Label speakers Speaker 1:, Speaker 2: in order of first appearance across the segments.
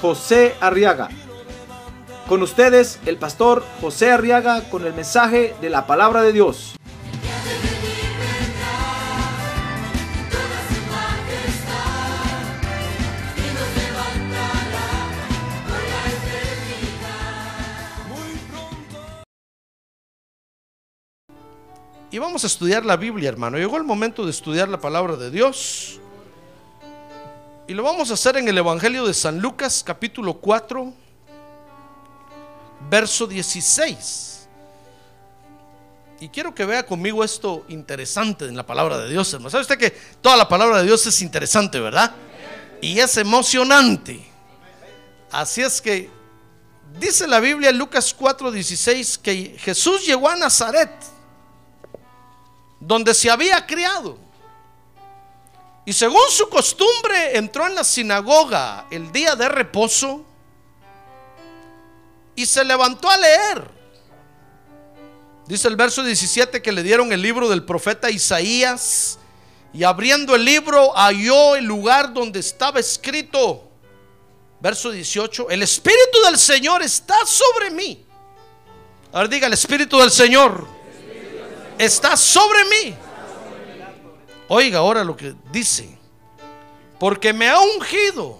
Speaker 1: José Arriaga. Con ustedes, el pastor José Arriaga con el mensaje de la palabra de Dios.
Speaker 2: Y vamos a estudiar la Biblia, hermano. Llegó el momento de estudiar la palabra de Dios. Y lo vamos a hacer en el Evangelio de San Lucas, capítulo 4, verso 16. Y quiero que vea conmigo esto interesante en la palabra de Dios, hermano. ¿Sabe usted que toda la palabra de Dios es interesante, verdad? Y es emocionante. Así es que dice la Biblia en Lucas 4, 16 que Jesús llegó a Nazaret donde se había criado. Y según su costumbre entró en la sinagoga el día de reposo y se levantó a leer. Dice el verso 17 que le dieron el libro del profeta Isaías y abriendo el libro halló el lugar donde estaba escrito. Verso 18, el Espíritu del Señor está sobre mí. Ahora diga, el Espíritu del Señor está sobre mí. Oiga ahora lo que dice. Porque me ha ungido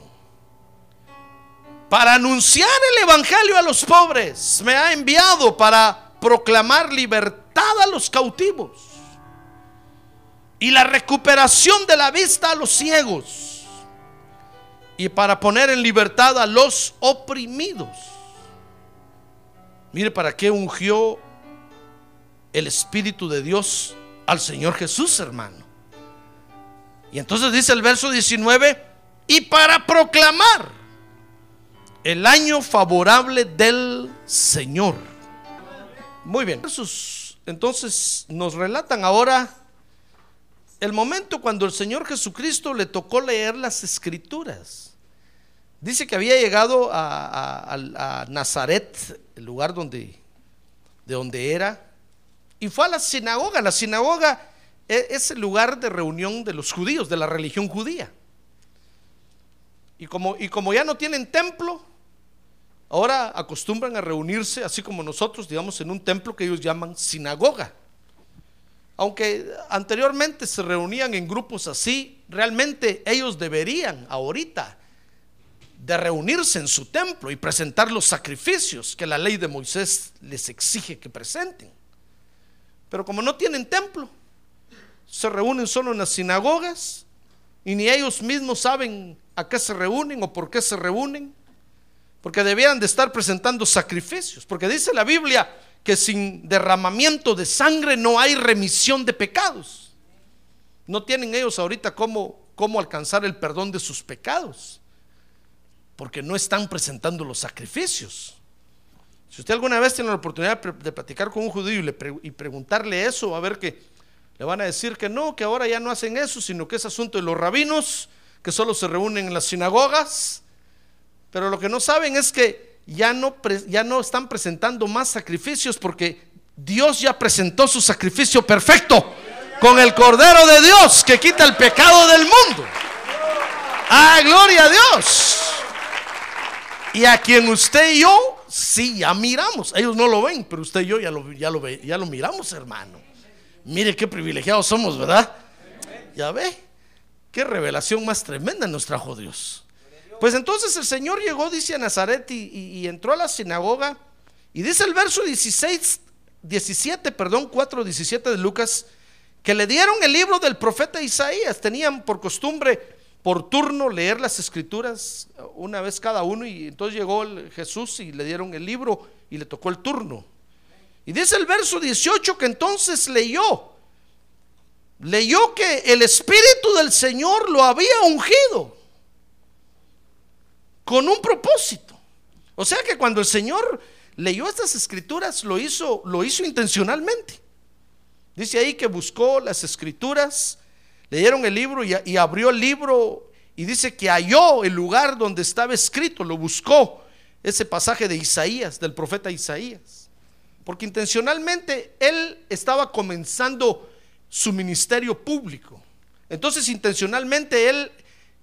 Speaker 2: para anunciar el Evangelio a los pobres. Me ha enviado para proclamar libertad a los cautivos y la recuperación de la vista a los ciegos y para poner en libertad a los oprimidos. Mire para qué ungió el Espíritu de Dios al Señor Jesús, hermano. Y entonces dice el verso 19, y para proclamar el año favorable del Señor. Muy bien. Entonces nos relatan ahora el momento cuando el Señor Jesucristo le tocó leer las escrituras. Dice que había llegado a, a Nazaret, el lugar donde, de donde era, y fue a la sinagoga. La sinagoga es el lugar de reunión de los judíos, de la religión judía. Y como, y como ya no tienen templo, ahora acostumbran a reunirse, así como nosotros, digamos, en un templo que ellos llaman sinagoga. Aunque anteriormente se reunían en grupos así, realmente ellos deberían ahorita de reunirse en su templo y presentar los sacrificios que la ley de Moisés les exige que presenten. Pero como no tienen templo, se reúnen solo en las sinagogas y ni ellos mismos saben a qué se reúnen o por qué se reúnen, porque debían de estar presentando sacrificios, porque dice la Biblia que sin derramamiento de sangre no hay remisión de pecados. No tienen ellos ahorita cómo, cómo alcanzar el perdón de sus pecados, porque no están presentando los sacrificios. Si usted alguna vez tiene la oportunidad de platicar con un judío y, preguntarle eso, va a ver que le van a decir que no, que ahora ya no hacen eso, sino que es asunto de los rabinos, que solo se reúnen en las sinagogas. Pero lo que no saben es que ya no, ya no están presentando más sacrificios porque Dios ya presentó su sacrificio perfecto con el Cordero de Dios que quita el pecado del mundo. ¡Ah, gloria a Dios! Y a quien usted y yo sí, ya miramos. Ellos no lo ven, pero usted y yo ya lo, ya lo, ya lo miramos, hermano. Mire qué privilegiados somos, ¿verdad? Ya ve, qué revelación más tremenda nos trajo Dios. Pues entonces el Señor llegó, dice a Nazaret, y, entró a la sinagoga. Y dice el verso 16, 17, perdón, 4, 17 de Lucas, que le dieron el libro del profeta Isaías. Tenían por costumbre por turno leer las escrituras una vez cada uno y entonces llegó Jesús y le dieron el libro y le tocó el turno. Y dice el verso 18 que entonces leyó, leyó que el Espíritu del Señor lo había ungido con un propósito. O sea que cuando el Señor leyó estas escrituras, lo hizo, lo hizo intencionalmente. Dice ahí que buscó las escrituras, leyeron el libro y, y abrió el libro y dice que halló el lugar donde estaba escrito, lo buscó, ese pasaje de Isaías, del profeta Isaías. Porque intencionalmente él estaba comenzando su ministerio público. Entonces intencionalmente él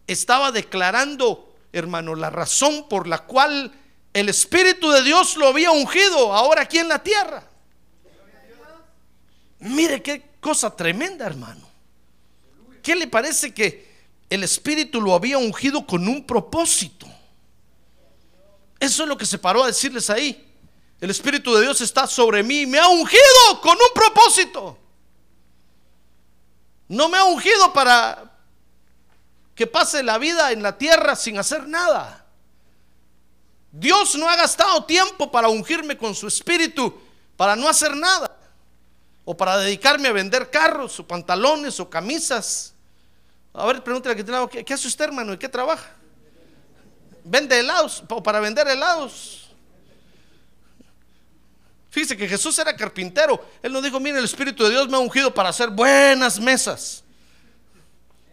Speaker 2: estaba declarando, hermano, la razón por la cual el Espíritu de Dios lo había ungido ahora aquí en la tierra. Mire qué cosa tremenda, hermano. ¿Qué le parece que el Espíritu lo había ungido con un propósito? Eso es lo que se paró a decirles ahí. El Espíritu de Dios está sobre mí me ha ungido con un propósito. No me ha ungido para que pase la vida en la tierra sin hacer nada. Dios no ha gastado tiempo para ungirme con su espíritu para no hacer nada. O para dedicarme a vender carros o pantalones o camisas. A ver, pregúntale que tiene ¿qué, ¿qué hace usted, hermano? ¿Y qué trabaja? Vende helados o para vender helados. Fíjese que Jesús era carpintero. Él no dijo, mire, el Espíritu de Dios me ha ungido para hacer buenas mesas.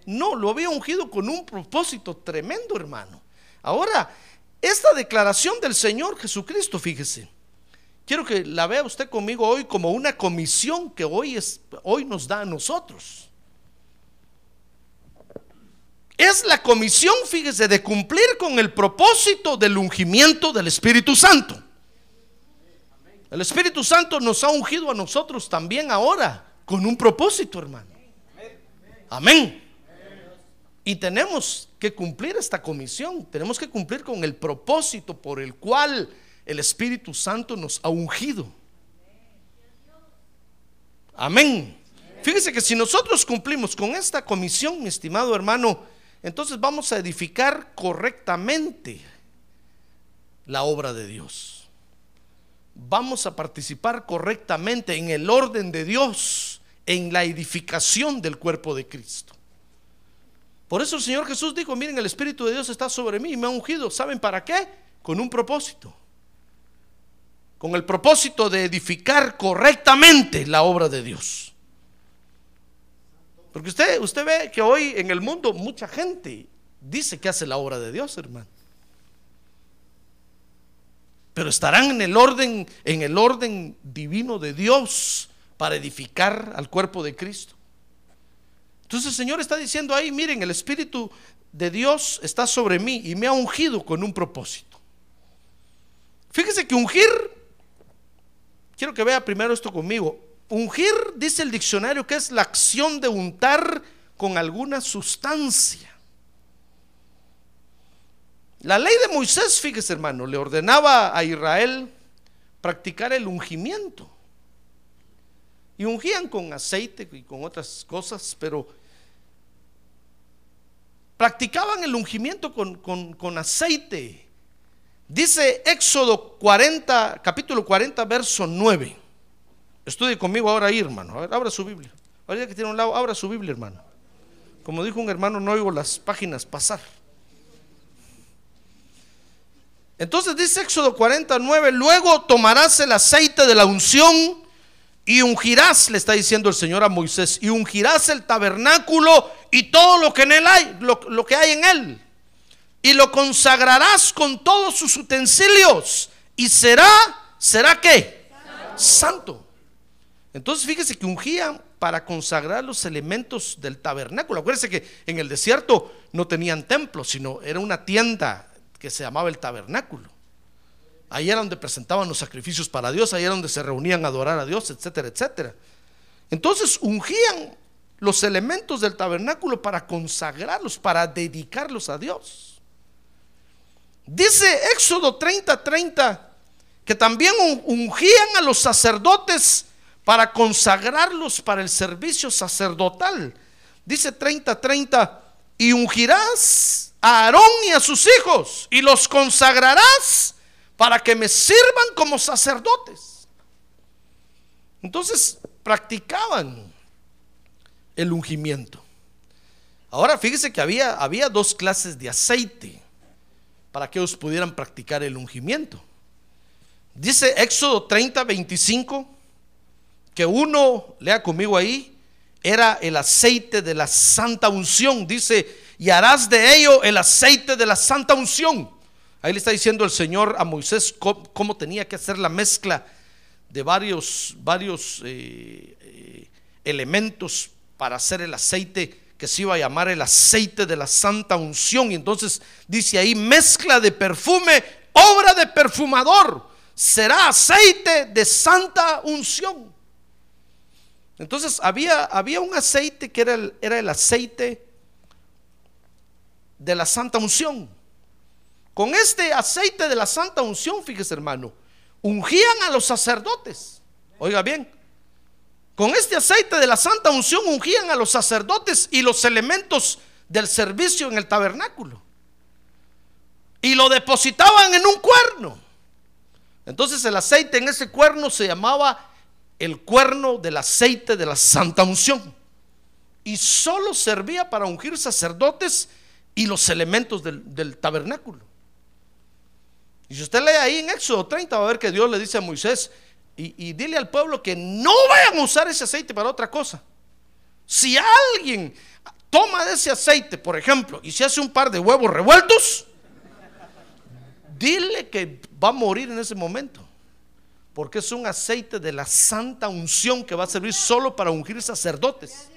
Speaker 2: No, lo había ungido con un propósito tremendo, hermano. Ahora, esta declaración del Señor Jesucristo, fíjese, quiero que la vea usted conmigo hoy como una comisión que hoy, es, hoy nos da a nosotros. Es la comisión, fíjese, de cumplir con el propósito del ungimiento del Espíritu Santo. El Espíritu Santo nos ha ungido a nosotros también ahora con un propósito, hermano. Amén. Y tenemos que cumplir esta comisión, tenemos que cumplir con el propósito por el cual el Espíritu Santo nos ha ungido. Amén. Fíjese que si nosotros cumplimos con esta comisión, mi estimado hermano, entonces vamos a edificar correctamente la obra de Dios. Vamos a participar correctamente en el orden de Dios, en la edificación del cuerpo de Cristo. Por eso el Señor Jesús dijo, miren, el Espíritu de Dios está sobre mí y me ha ungido. ¿Saben para qué? Con un propósito. Con el propósito de edificar correctamente la obra de Dios. Porque usted, usted ve que hoy en el mundo mucha gente dice que hace la obra de Dios, hermano. Pero estarán en el orden, en el orden divino de Dios para edificar al cuerpo de Cristo. Entonces el Señor está diciendo ahí, miren, el Espíritu de Dios está sobre mí y me ha ungido con un propósito. Fíjese que ungir, quiero que vea primero esto conmigo, ungir dice el diccionario que es la acción de untar con alguna sustancia. La ley de Moisés, fíjese hermano, le ordenaba a Israel practicar el ungimiento. Y ungían con aceite y con otras cosas, pero practicaban el ungimiento con, aceite. Dice Éxodo 40, capítulo 40, verso 9. Estudie conmigo ahora ahí, hermano. A ver, abra su Biblia. Ahora que tiene un lado, abra su Biblia, hermano. Como dijo un hermano, no oigo las páginas pasar. Entonces dice Éxodo 49, luego tomarás el aceite de la unción y ungirás, le está diciendo el Señor a Moisés, y ungirás el tabernáculo y todo lo que en él hay, lo, que hay en él. Y lo consagrarás con todos sus utensilios. Y será, ¿será qué? Santo. Entonces fíjese que ungían para consagrar los elementos del tabernáculo. Acuérdense que en el desierto no tenían templo, sino era una tienda que se llamaba el tabernáculo. Ahí era donde presentaban los sacrificios para Dios, ahí era donde se reunían a adorar a Dios, etcétera, etcétera. Entonces ungían los elementos del tabernáculo para consagrarlos, para dedicarlos a Dios. Dice Éxodo 30, 30 que también ungían a los sacerdotes para consagrarlos para el servicio sacerdotal. Dice 30, 30, y ungirás a Aarón y a sus hijos y los consagrarás para que me sirvan como sacerdotes. Entonces practicaban el ungimiento. Ahora fíjese que había, había dos clases de aceite. para que ellos pudieran practicar el ungimiento. Dice Éxodo 30, 25, que uno, lea conmigo ahí, era el aceite de la santa unción. Dice, y harás de ello el aceite de la santa unción. Ahí le está diciendo el Señor a Moisés cómo, tenía que hacer la mezcla de varios, varios eh, eh, elementos para hacer el aceite que se iba a llamar el aceite de la santa unción. Y entonces dice ahí, mezcla de perfume, obra de perfumador, será aceite de santa unción. Entonces había, había un aceite que era el, era el aceite de la santa unción. Con este aceite de la santa unción, fíjese hermano, ungían a los sacerdotes. Oiga bien, con este aceite de la santa unción ungían a los sacerdotes y los elementos del servicio en el tabernáculo. Y lo depositaban en un cuerno. Entonces el aceite en ese cuerno se llamaba el cuerno del aceite de la santa unción. Y solo servía para ungir sacerdotes y los elementos del, tabernáculo. Y si usted lee ahí en Éxodo 30, va a ver que Dios le dice a Moisés, y, dile al pueblo que no vayan a usar ese aceite para otra cosa. Si alguien toma de ese aceite, por ejemplo, y se hace un par de huevos revueltos, dile que va a morir en ese momento. Porque es un aceite de la santa unción que va a servir solo para ungir sacerdotes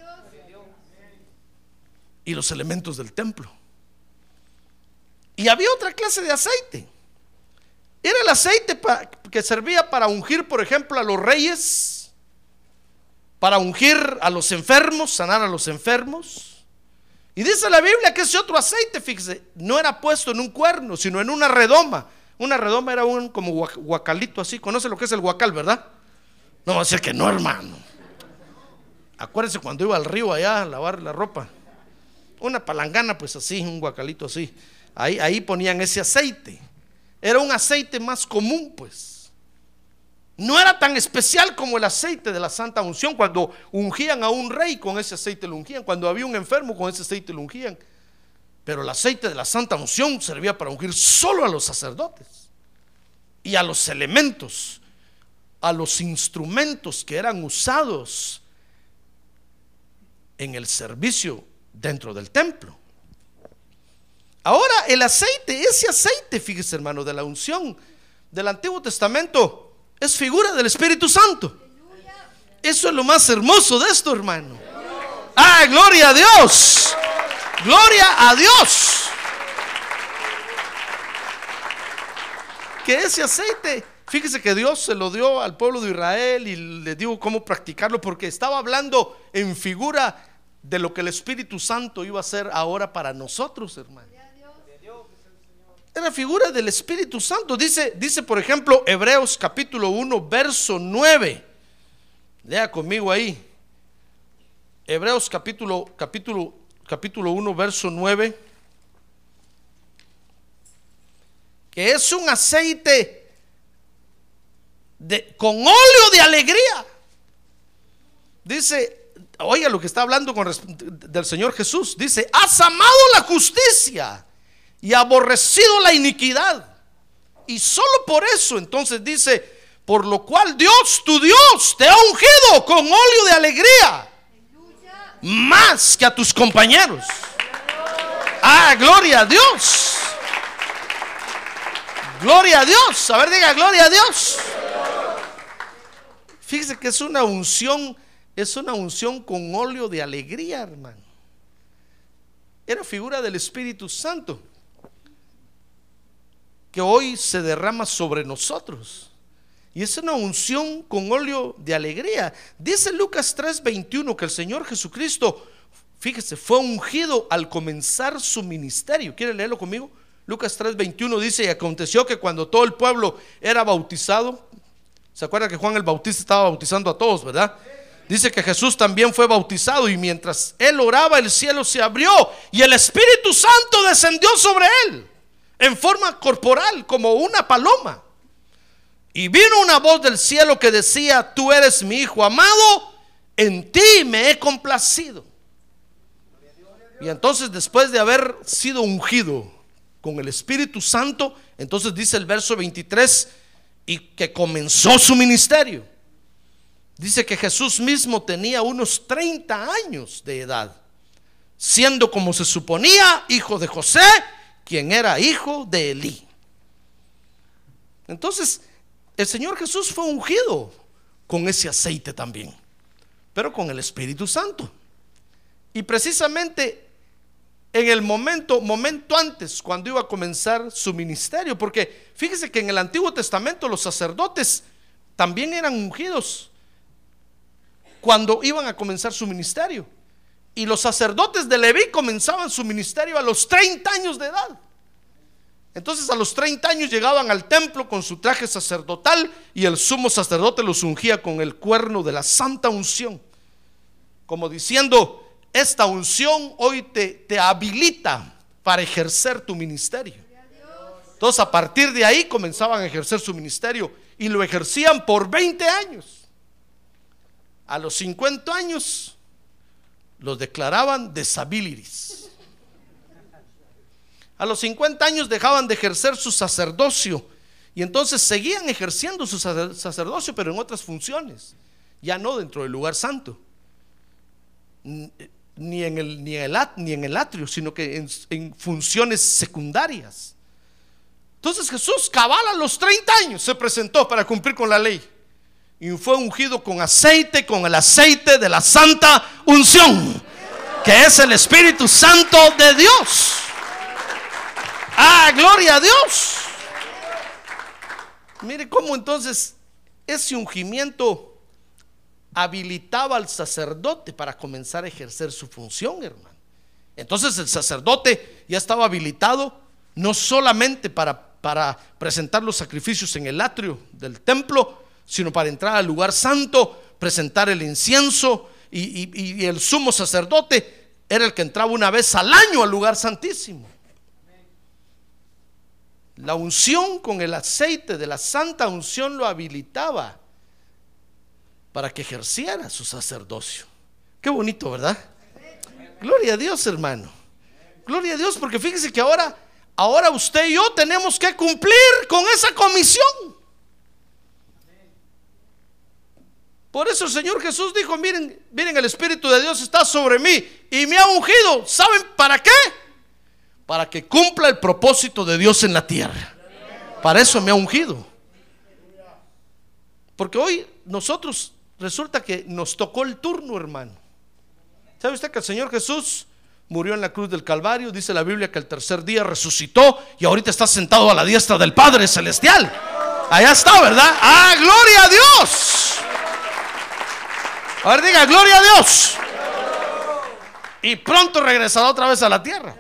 Speaker 2: y los elementos del templo. Y había otra clase de aceite. Era el aceite que servía para ungir, por ejemplo, a los reyes, para ungir a los enfermos, sanar a los enfermos. Y dice la Biblia que ese otro aceite, fíjese, no era puesto en un cuerno, sino en una redoma. Una redoma era un como guacalito así. ¿Conoce lo que es el guacal, verdad? No va a decir que no, hermano. Acuérdense cuando iba al río allá a lavar la ropa. Una palangana, pues así, un guacalito así. Ahí, ponían ese aceite. Era un aceite más común, pues. No era tan especial como el aceite de la Santa Unción. Cuando ungían a un rey con ese aceite lo ungían. Cuando había un enfermo con ese aceite lo ungían. Pero el aceite de la Santa Unción servía para ungir solo a los sacerdotes y a los elementos, a los instrumentos que eran usados en el servicio dentro del templo. Ahora el aceite, ese aceite, fíjese hermano, de la unción del Antiguo Testamento es figura del Espíritu Santo. Eso es lo más hermoso de esto, hermano. Ah, gloria a Dios. Gloria a Dios. Que ese aceite, fíjese que Dios se lo dio al pueblo de Israel y le dijo cómo practicarlo porque estaba hablando en figura de lo que el Espíritu Santo iba a hacer ahora para nosotros, hermano. Era figura del Espíritu Santo. Dice, dice por ejemplo, Hebreos capítulo 1, verso 9. Lea conmigo ahí. Hebreos capítulo, capítulo capítulo 1, verso 9, que es un aceite de, con óleo de alegría. Dice, oiga lo que está hablando con, del Señor Jesús. Dice, has amado la justicia y aborrecido la iniquidad. Y solo por eso entonces dice, por lo cual Dios, tu Dios, te ha ungido con óleo de alegría más que a tus compañeros. Ah, gloria a Dios. Gloria a Dios. A ver, diga, gloria a Dios. Fíjese que es una unción, es una unción con óleo de alegría, hermano. Era figura del Espíritu Santo que hoy se derrama sobre nosotros. Y es una unción con óleo de alegría. Dice Lucas 3:21 que el Señor Jesucristo, fíjese, fue ungido al comenzar su ministerio. ¿Quiere leerlo conmigo? Lucas 3:21 dice, y aconteció que cuando todo el pueblo era bautizado, ¿se acuerda que Juan el Bautista estaba bautizando a todos, verdad? Dice que Jesús también fue bautizado y mientras él oraba el cielo se abrió y el Espíritu Santo descendió sobre él en forma corporal como una paloma. Y vino una voz del cielo que decía, tú eres mi hijo amado, en ti me he complacido. Y entonces después de haber sido ungido con el Espíritu Santo, entonces dice el verso 23, y que comenzó su ministerio. Dice que Jesús mismo tenía unos 30 años de edad, siendo como se suponía hijo de José, quien era hijo de Elí. Entonces, el Señor Jesús fue ungido con ese aceite también, pero con el Espíritu Santo. Y precisamente en el momento, momento antes, cuando iba a comenzar su ministerio, porque fíjese que en el Antiguo Testamento los sacerdotes también eran ungidos cuando iban a comenzar su ministerio. Y los sacerdotes de Leví comenzaban su ministerio a los 30 años de edad. Entonces a los 30 años llegaban al templo con su traje sacerdotal y el sumo sacerdote los ungía con el cuerno de la santa unción. Como diciendo, esta unción hoy te, te habilita para ejercer tu ministerio. Entonces a partir de ahí comenzaban a ejercer su ministerio y lo ejercían por 20 años. A los 50 años los declaraban disabilities. A los 50 años dejaban de ejercer su sacerdocio y entonces seguían ejerciendo su sacerdocio, pero en otras funciones, ya no dentro del lugar santo, ni en el, ni el, ni en el atrio, sino que en, en funciones secundarias. Entonces Jesús, cabal a los 30 años, se presentó para cumplir con la ley y fue ungido con aceite, con el aceite de la santa unción, que es el Espíritu Santo de Dios. Ah, gloria a Dios. Mire cómo entonces ese ungimiento habilitaba al sacerdote para comenzar a ejercer su función, hermano. Entonces el sacerdote ya estaba habilitado no solamente para, para presentar los sacrificios en el atrio del templo, sino para entrar al lugar santo, presentar el incienso y, el sumo sacerdote era el que entraba una vez al año al lugar santísimo. La unción con el aceite de la santa unción lo habilitaba para que ejerciera su sacerdocio. Qué bonito, ¿verdad? Gloria a Dios, hermano. Gloria a Dios, porque fíjese que ahora, ahora usted y yo tenemos que cumplir con esa comisión. Por eso el Señor Jesús dijo, miren, miren, el Espíritu de Dios está sobre mí y me ha ungido. ¿Saben para qué? para que cumpla el propósito de Dios en la tierra. Para eso me ha ungido. Porque hoy nosotros resulta que nos tocó el turno, hermano. ¿Sabe usted que el Señor Jesús murió en la cruz del Calvario? Dice la Biblia que el tercer día resucitó y ahorita está sentado a la diestra del Padre Celestial. Allá está, ¿verdad? Ah, gloria a Dios. A ver, diga, gloria a Dios. Y pronto regresará otra vez a la tierra.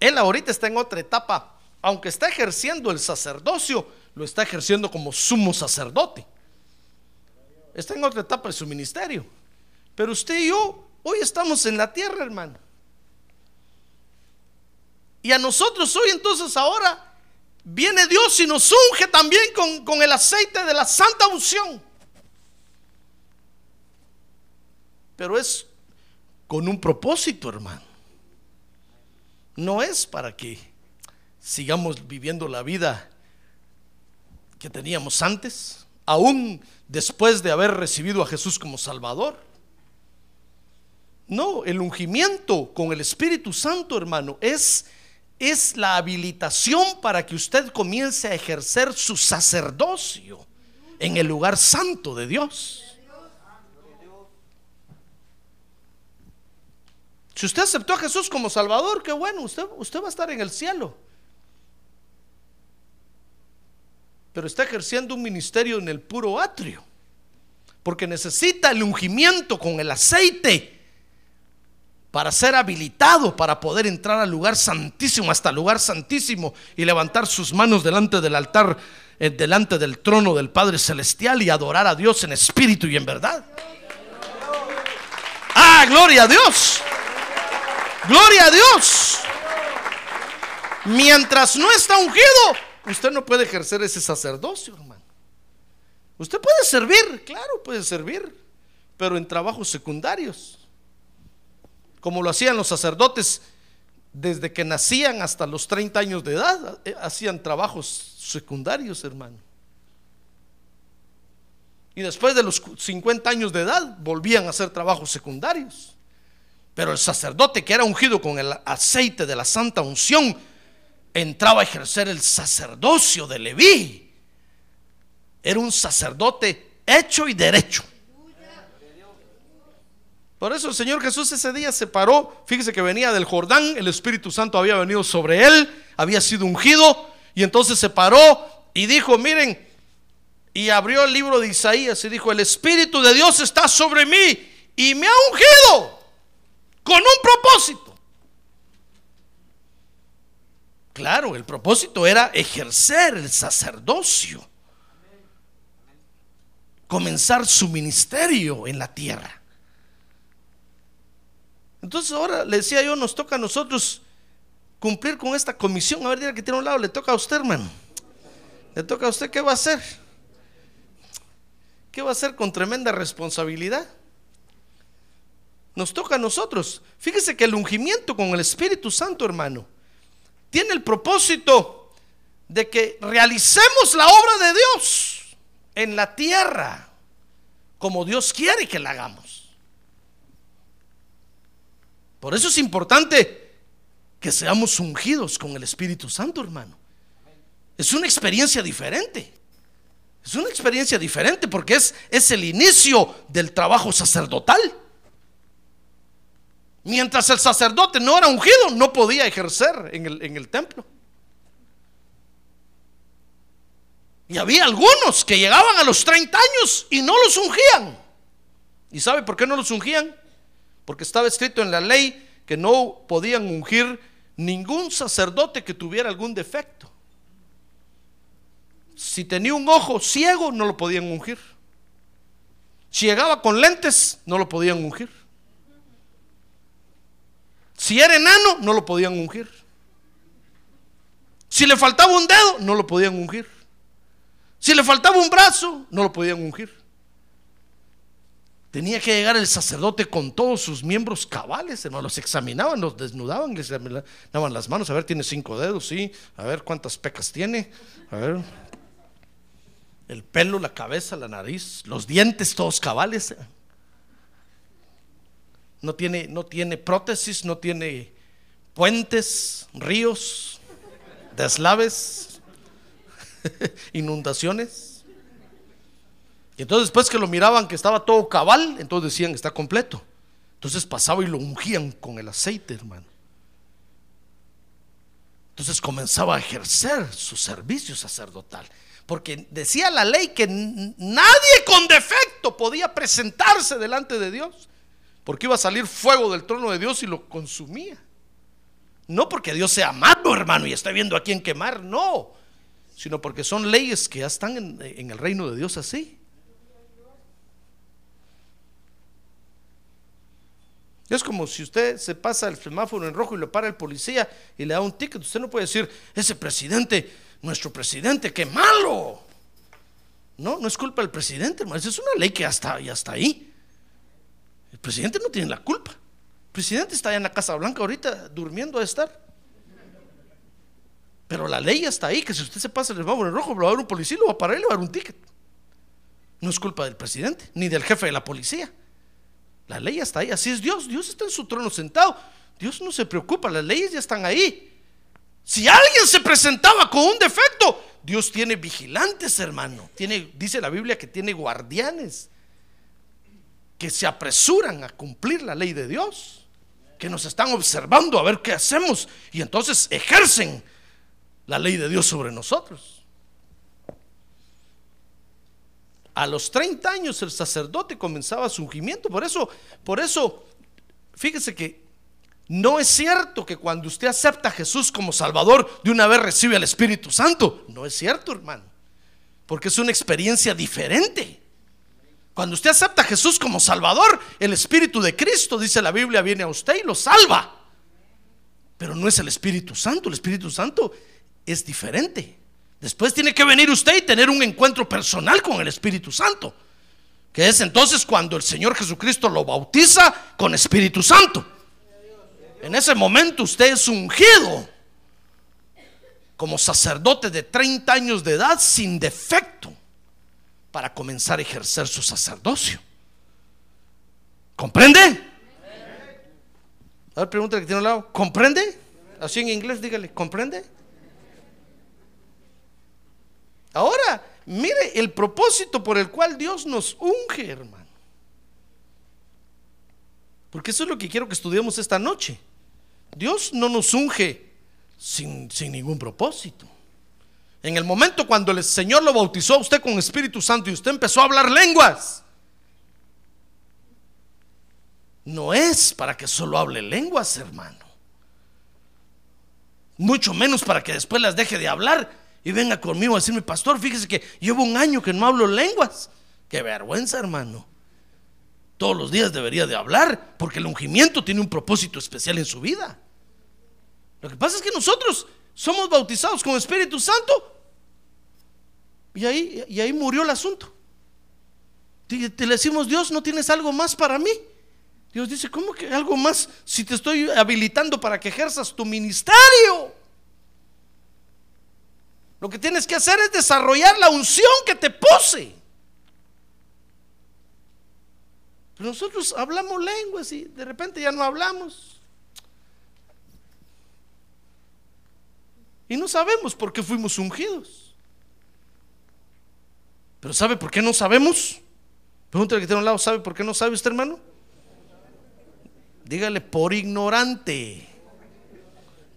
Speaker 2: Él ahorita está en otra etapa. Aunque está ejerciendo el sacerdocio, lo está ejerciendo como sumo sacerdote. Está en otra etapa de su ministerio. Pero usted y yo hoy estamos en la tierra, hermano. Y a nosotros hoy entonces ahora viene Dios y nos unge también con, con el aceite de la santa unción. Pero es con un propósito, hermano no es para que sigamos viviendo la vida que teníamos antes, aún después de haber recibido a Jesús como Salvador. No, el ungimiento con el Espíritu Santo, hermano, es, es la habilitación para que usted comience a ejercer su sacerdocio en el lugar santo de Dios. Si usted aceptó a Jesús como Salvador, qué bueno, usted, usted va a estar en el cielo. Pero está ejerciendo un ministerio en el puro atrio. Porque necesita el ungimiento con el aceite para ser habilitado para poder entrar al lugar santísimo, hasta el lugar santísimo y levantar sus manos delante del altar, eh, delante del trono del Padre Celestial y adorar a Dios en espíritu y en verdad. Ah, gloria a Dios. Gloria a Dios. Mientras no está ungido, usted no puede ejercer ese sacerdocio, hermano. Usted puede servir, claro, puede servir, pero en trabajos secundarios. Como lo hacían los sacerdotes desde que nacían hasta los 30 años de edad, eh, hacían trabajos secundarios, hermano. Y después de los 50 años de edad, volvían a hacer trabajos secundarios. Pero el sacerdote que era ungido con el aceite de la santa unción, entraba a ejercer el sacerdocio de Leví. Era un sacerdote hecho y derecho. Por eso el Señor Jesús ese día se paró, fíjese que venía del Jordán, el Espíritu Santo había venido sobre él, había sido ungido, y entonces se paró y dijo, miren, y abrió el libro de Isaías y dijo, el Espíritu de Dios está sobre mí y me ha ungido con un propósito. Claro, el propósito era ejercer el sacerdocio, comenzar su ministerio en la tierra. Entonces ahora le decía yo, nos toca a nosotros cumplir con esta comisión. A ver, diga que tiene un lado, le toca a usted, hermano. Le toca a usted, ¿qué va a hacer? ¿Qué va a hacer con tremenda responsabilidad? Nos toca a nosotros. Fíjese que el ungimiento con el Espíritu Santo, hermano, tiene el propósito de que realicemos la obra de Dios en la tierra como Dios quiere que la hagamos. Por eso es importante que seamos ungidos con el Espíritu Santo, hermano. Es una experiencia diferente. Es una experiencia diferente porque es, es el inicio del trabajo sacerdotal. Mientras el sacerdote no era ungido, no podía ejercer en el, en el templo. Y había algunos que llegaban a los 30 años y no los ungían. ¿Y sabe por qué no los ungían? porque estaba escrito en la ley que no podían ungir ningún sacerdote que tuviera algún defecto. Si tenía un ojo ciego, no lo podían ungir. Si llegaba con lentes, no lo podían ungir. Si era enano, no lo podían ungir. Si le faltaba un dedo, no lo podían ungir. Si le faltaba un brazo, no lo podían ungir. Tenía que llegar el sacerdote con todos sus miembros cabales, hermano. Los examinaban, los desnudaban, les examinaban las manos. A ver, tiene cinco dedos, sí. A ver cuántas pecas tiene. A ver. El pelo, la cabeza, la nariz, los dientes, todos cabales. No tiene, no tiene prótesis, no tiene puentes, ríos, deslaves, inundaciones. Y entonces después que lo miraban que estaba todo cabal, entonces decían está completo. Entonces pasaba y lo ungían con el aceite, hermano. Entonces comenzaba a ejercer su servicio sacerdotal. Porque decía la ley que nadie con defecto podía presentarse delante de Dios. Porque iba a salir fuego del trono de Dios y lo consumía. No porque Dios sea malo, hermano, y está viendo a quién quemar, no. Sino porque son leyes que ya están en, el reino de Dios así. Es como si usted se pasa el semáforo en rojo y lo para el policía y le da un ticket. Usted no puede decir, ese presidente, nuestro presidente, qué malo. No, no es culpa del presidente, hermano. Es una ley que ya está, ya está ahí. Presidente no tiene la culpa. El presidente está allá en la Casa Blanca ahorita durmiendo a estar. Pero la ley está ahí, que si usted se pasa el semáforo en rojo, lo va a dar un policía, lo va a parar y le va a dar un ticket. No es culpa del presidente, ni del jefe de la policía. La ley está ahí, así es Dios. Dios está en su trono sentado. Dios no se preocupa, las leyes ya están ahí. Si alguien se presentaba con un defecto, Dios tiene vigilantes, hermano. Tiene, dice la Biblia que tiene guardianes que se apresuran a cumplir la ley de Dios, que nos están observando a ver qué hacemos y entonces ejercen la ley de Dios sobre nosotros. A los 30 años el sacerdote comenzaba su ungimiento. Por eso, por eso, fíjese que no es cierto que cuando usted acepta a Jesús como Salvador, de una vez recibe al Espíritu Santo. No es cierto, hermano. Porque es una experiencia diferente. Cuando usted acepta a Jesús como Salvador, el Espíritu de Cristo, dice la Biblia, viene a usted y lo salva. Pero no es el Espíritu Santo. El Espíritu Santo es diferente. Después tiene que venir usted y tener un encuentro personal con el Espíritu Santo. Que es entonces cuando el Señor Jesucristo lo bautiza con Espíritu Santo. En ese momento usted es ungido como sacerdote de 30 años de edad sin defecto para comenzar a ejercer su sacerdocio. ¿Comprende? A ver, pregúntale que tiene al lado. ¿Comprende? Así en inglés, dígale, ¿comprende? Ahora, mire el propósito por el cual Dios nos unge, hermano. Porque eso es lo que quiero que estudiemos esta noche. Dios no nos unge sin, sin ningún propósito. En el momento cuando el Señor lo bautizó a usted con Espíritu Santo y usted empezó a hablar lenguas, no es para que solo hable lenguas, hermano. Mucho menos para que después las deje de hablar y venga conmigo a decirme, pastor, fíjese que llevo un año que no hablo lenguas. Qué vergüenza, hermano. Todos los días debería de hablar porque el ungimiento tiene un propósito especial en su vida. Lo que pasa es que nosotros somos bautizados con Espíritu Santo y ahí, y ahí murió el asunto. Te, te le decimos, Dios, ¿no tienes algo más para mí? Dios dice, ¿cómo que algo más si te estoy habilitando para que ejerzas tu ministerio? Lo que tienes que hacer es desarrollar la unción que te puse. Pero nosotros hablamos lenguas y de repente ya no hablamos. Y no sabemos por qué fuimos ungidos. Pero ¿sabe por qué no sabemos? Pregúntale que tiene un lado, ¿sabe por qué no sabe usted, hermano? Dígale por ignorante.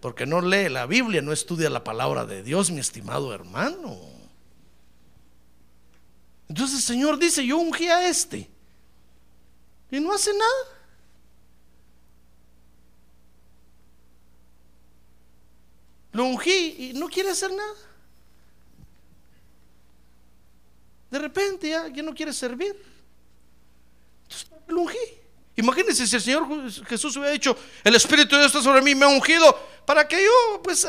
Speaker 2: Porque no lee la Biblia, no estudia la palabra de Dios, mi estimado hermano. Entonces el Señor dice, yo ungí a este. Y no hace nada. Lo ungí y no quiere hacer nada. De repente ya, ya no quiere servir. Entonces lo ungí. Imagínense si el Señor Jesús hubiera dicho, el Espíritu de Dios está sobre mí, me ha ungido para que yo pues eh,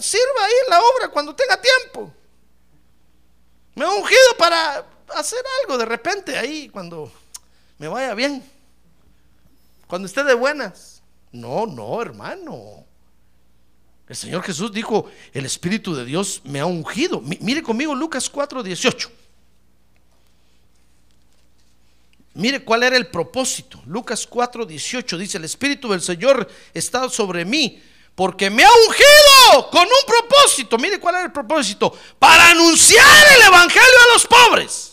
Speaker 2: sirva ahí en la obra cuando tenga tiempo. Me ha ungido para hacer algo de repente ahí cuando me vaya bien. Cuando esté de buenas. No, no, hermano. El Señor Jesús dijo, el Espíritu de Dios me ha ungido. mire conmigo Lucas 4, 18. Mire cuál era el propósito. Lucas 4, 18 dice, el Espíritu del Señor está sobre mí porque me ha ungido con un propósito. Mire cuál era el propósito. Para anunciar el Evangelio a los pobres.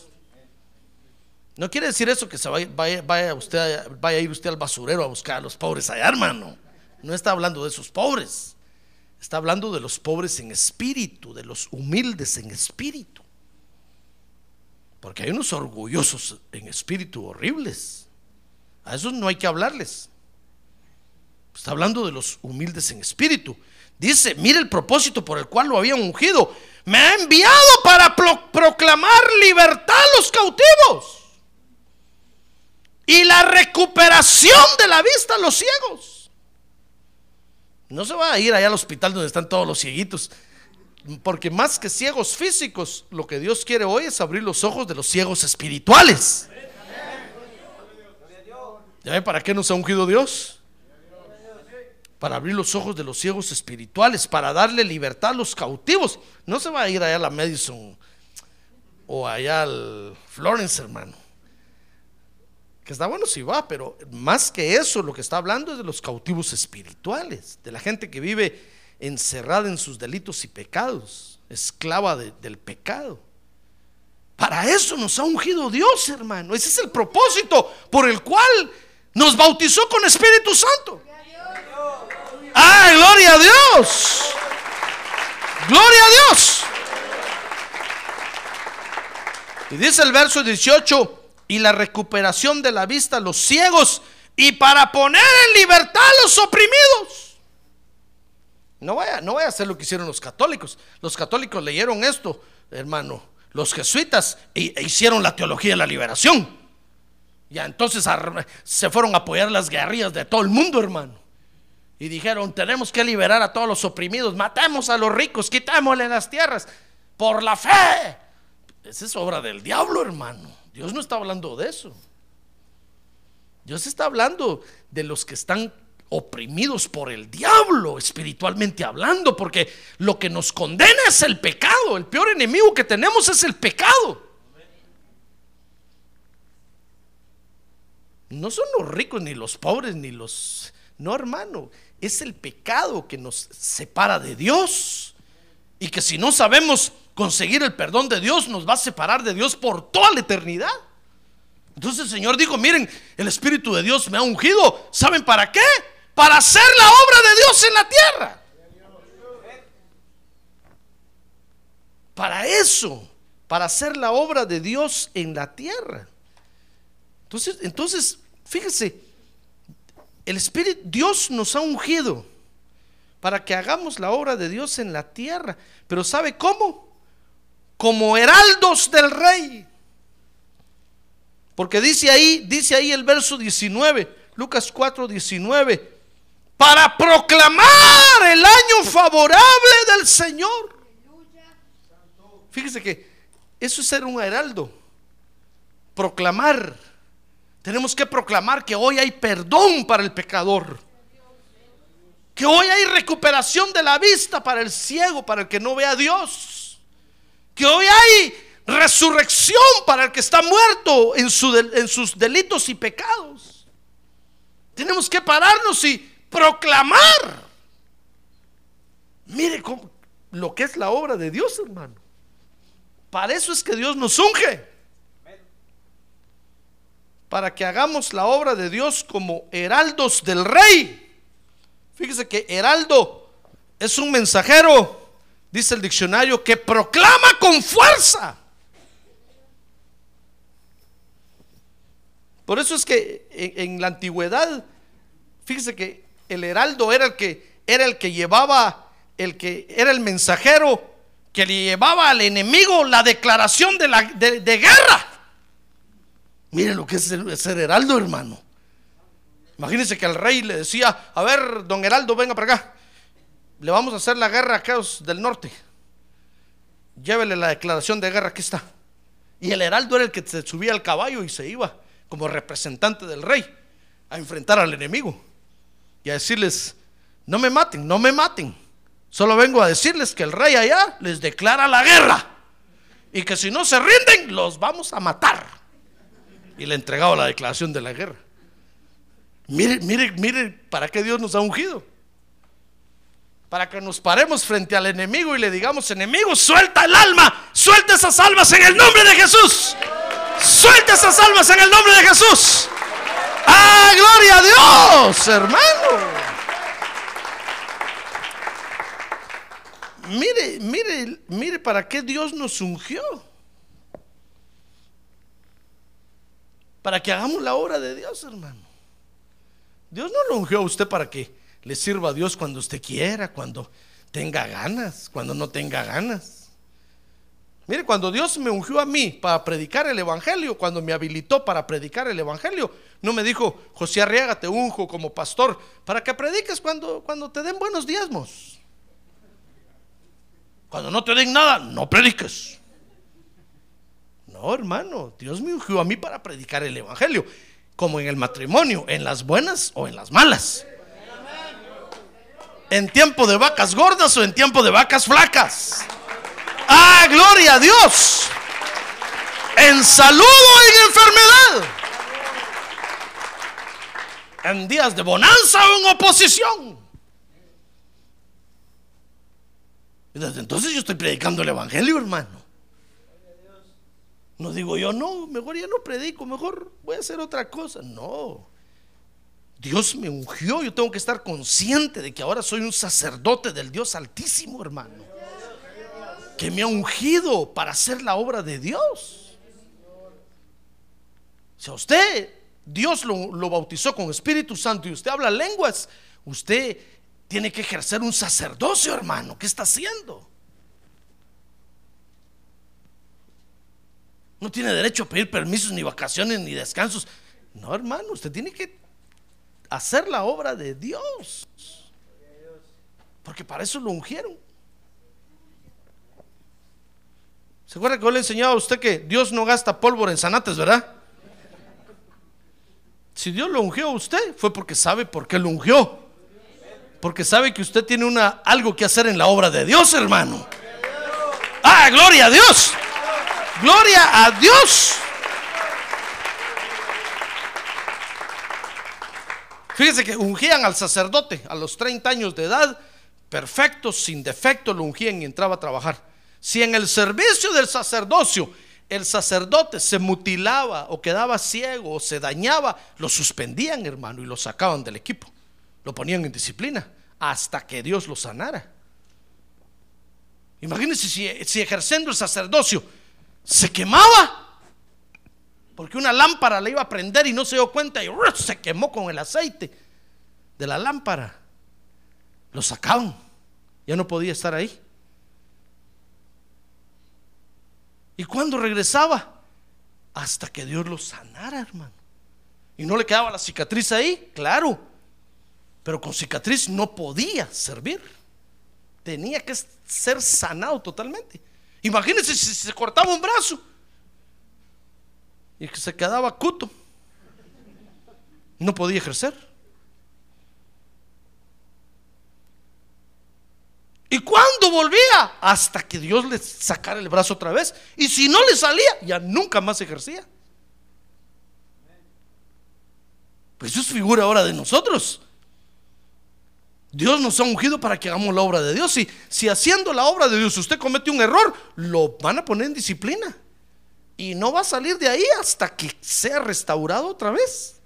Speaker 2: No quiere decir eso que se vaya, vaya, usted, vaya a ir usted al basurero a buscar a los pobres allá, hermano. No está hablando de esos pobres. Está hablando de los pobres en espíritu, de los humildes en espíritu. Porque hay unos orgullosos en espíritu horribles. A esos no hay que hablarles. Está hablando de los humildes en espíritu. Dice, mire el propósito por el cual lo habían ungido. Me ha enviado para proclamar libertad a los cautivos. Y la recuperación de la vista a los ciegos. No se va a ir allá al hospital donde están todos los cieguitos porque más que ciegos físicos, lo que Dios quiere hoy es abrir los ojos de los ciegos espirituales. ¿Ya ve para qué nos ha ungido Dios? Para abrir los ojos de los ciegos espirituales, para darle libertad a los cautivos. No se va a ir allá a la Madison o allá al Florence, hermano. Está bueno si va, pero más que eso, lo que está hablando es de los cautivos espirituales, de la gente que vive encerrada en sus delitos y pecados, esclava del pecado. Para eso nos ha ungido Dios, hermano. Ese es el propósito por el cual nos bautizó con Espíritu Santo. ¡Ah, gloria a Dios! ¡Gloria a Dios! Y dice el verso 18, y la recuperación de la vista a los ciegos y para poner en libertad a los oprimidos no vaya, no vaya a hacer lo que hicieron los católicos. Los católicos leyeron esto, hermano. Los jesuitas e, hicieron la teología de la liberación. Ya entonces se fueron a apoyar las guerrillas de todo el mundo, hermano. Y dijeron, tenemos que liberar a todos los oprimidos, matemos a los ricos, quitémosle las tierras por la fe. Esa es obra del diablo, hermano. Dios no está hablando de eso. Dios está hablando de los que están oprimidos por el diablo, espiritualmente hablando, porque lo que nos condena es el pecado. El peor enemigo que tenemos es el pecado. No son los ricos, ni los pobres, ni los... No, hermano, es el pecado que nos separa de Dios. Y que si no sabemos conseguir el perdón de Dios, nos va a separar de Dios por toda la eternidad. Entonces el Señor dijo, miren, el Espíritu de Dios me ha ungido. ¿Saben para qué? Para hacer la obra de Dios en la tierra. Para eso, para hacer la obra de Dios en la tierra. Entonces, entonces, fíjese, el Espíritu, Dios nos ha ungido para que hagamos la obra de Dios en la tierra. Pero ¿sabe cómo? Como heraldos del rey. Porque dice ahí, dice ahí el verso 19, Lucas 4, 19, para proclamar el año favorable del Señor. Fíjese que eso es ser un heraldo. Proclamar tenemos que proclamar que hoy hay perdón para el pecador. Que hoy hay recuperación de la vista para el ciego, para el que no ve a Dios. Que hoy hay resurrección para el que está muerto en, en sus delitos y pecados. Tenemos que pararnos y proclamar. Mire lo que es la obra de Dios, hermano. Para eso es que Dios nos unge para que hagamos la obra de Dios como heraldos del rey. Fíjese que heraldo es un mensajero, dice el diccionario, que proclama con fuerza. Por eso es que en, la antigüedad, fíjese que el heraldo era el que era el que llevaba, el que era el mensajero que le llevaba al enemigo la declaración de, la, de guerra. Miren lo que es ser heraldo, hermano. Imagínense que el rey le decía, a ver, don Heraldo, venga para acá. Le vamos a hacer la guerra a aquellos del norte. Llévele la declaración de guerra, aquí está. Y el heraldo era el que se subía al caballo y se iba como representante del rey a enfrentar al enemigo y a decirles, no me maten, no me maten. Solo vengo a decirles que el rey allá les declara la guerra y que si no se rinden, los vamos a matar y le entregaba la declaración de la guerra. Mire, mire, mire, ¿para qué Dios nos ha ungido? Para que nos paremos frente al enemigo y le digamos, enemigo, suelta el alma, suelta esas almas en el nombre de Jesús. Suelta esas almas en el nombre de Jesús. ¡Ah, gloria a Dios, hermano! Mire, mire, mire para qué Dios nos ungió. para que hagamos la obra de Dios, hermano. Dios no lo ungió a usted para que le sirva a Dios cuando usted quiera, cuando tenga ganas, cuando no tenga ganas. Mire, cuando Dios me ungió a mí para predicar el Evangelio, cuando me habilitó para predicar el Evangelio, no me dijo, José Arriaga, te unjo como pastor para que prediques cuando, cuando te den buenos diezmos. Cuando no te den nada, no prediques. No, hermano, Dios me ungió a mí para predicar el Evangelio, como en el matrimonio, en las buenas o en las malas. En tiempo de vacas gordas o en tiempo de vacas flacas. Ah, gloria a Dios. En salud o en enfermedad. En días de bonanza o en oposición. desde entonces yo estoy predicando el Evangelio, hermano. No digo yo, no, mejor ya no predico, mejor voy a hacer otra cosa. No. Dios me ungió, yo tengo que estar consciente de que ahora soy un sacerdote del Dios Altísimo, hermano. Que me ha ungido para hacer la obra de Dios. Si a usted Dios lo, lo bautizó con Espíritu Santo y usted habla lenguas, usted tiene que ejercer un sacerdocio, hermano. ¿Qué está haciendo? No tiene derecho a pedir permisos, ni vacaciones, ni descansos. No, hermano, usted tiene que hacer la obra de Dios. Porque para eso lo ungieron. ¿Se acuerda que yo le enseñaba a usted que Dios no gasta pólvora en zanates, verdad? Si Dios lo ungió a usted, fue porque sabe por qué lo ungió. Porque sabe que usted tiene una, algo que hacer en la obra de Dios, hermano. Ah, gloria a Dios. Gloria a Dios. Fíjese que ungían al sacerdote a los 30 años de edad, perfecto, sin defecto, lo ungían y entraba a trabajar. Si en el servicio del sacerdocio el sacerdote se mutilaba o quedaba ciego o se dañaba, lo suspendían, hermano, y lo sacaban del equipo. Lo ponían en disciplina hasta que Dios lo sanara. Imagínense si, si ejerciendo el sacerdocio se quemaba, porque una lámpara le iba a prender y no se dio cuenta y se quemó con el aceite de la lámpara. Lo sacaban, ya no podía estar ahí. ¿Y cuándo regresaba? Hasta que Dios lo sanara, hermano. Y no le quedaba la cicatriz ahí, claro. Pero con cicatriz no podía servir. Tenía que ser sanado totalmente. Imagínense si se cortaba un brazo y que se quedaba cuto. No podía ejercer. ¿Y cuándo volvía? Hasta que Dios le sacara el brazo otra vez. Y si no le salía, ya nunca más ejercía. Pues eso es figura ahora de nosotros. Dios nos ha ungido para que hagamos la obra de Dios. Si, si haciendo la obra de Dios usted comete un error, lo van a poner en disciplina. Y no va a salir de ahí hasta que sea restaurado otra vez.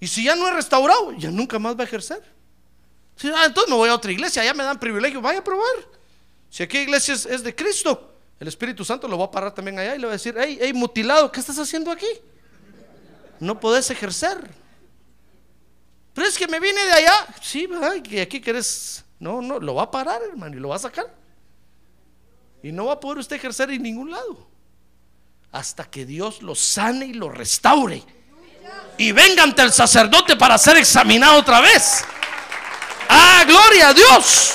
Speaker 2: Y si ya no es restaurado, ya nunca más va a ejercer. Ah, entonces me voy a otra iglesia, allá me dan privilegio, vaya a probar. Si aquí iglesia es, de Cristo, el Espíritu Santo lo va a parar también allá y le va a decir, hey, hey, mutilado, ¿qué estás haciendo aquí? No podés ejercer. Pero es que me vine de allá. Sí, ¿verdad? Y aquí querés. No, no, lo va a parar, hermano, y lo va a sacar. Y no va a poder usted ejercer en ningún lado. Hasta que Dios lo sane y lo restaure. Y venga ante el sacerdote para ser examinado otra vez. Ah, gloria a Dios.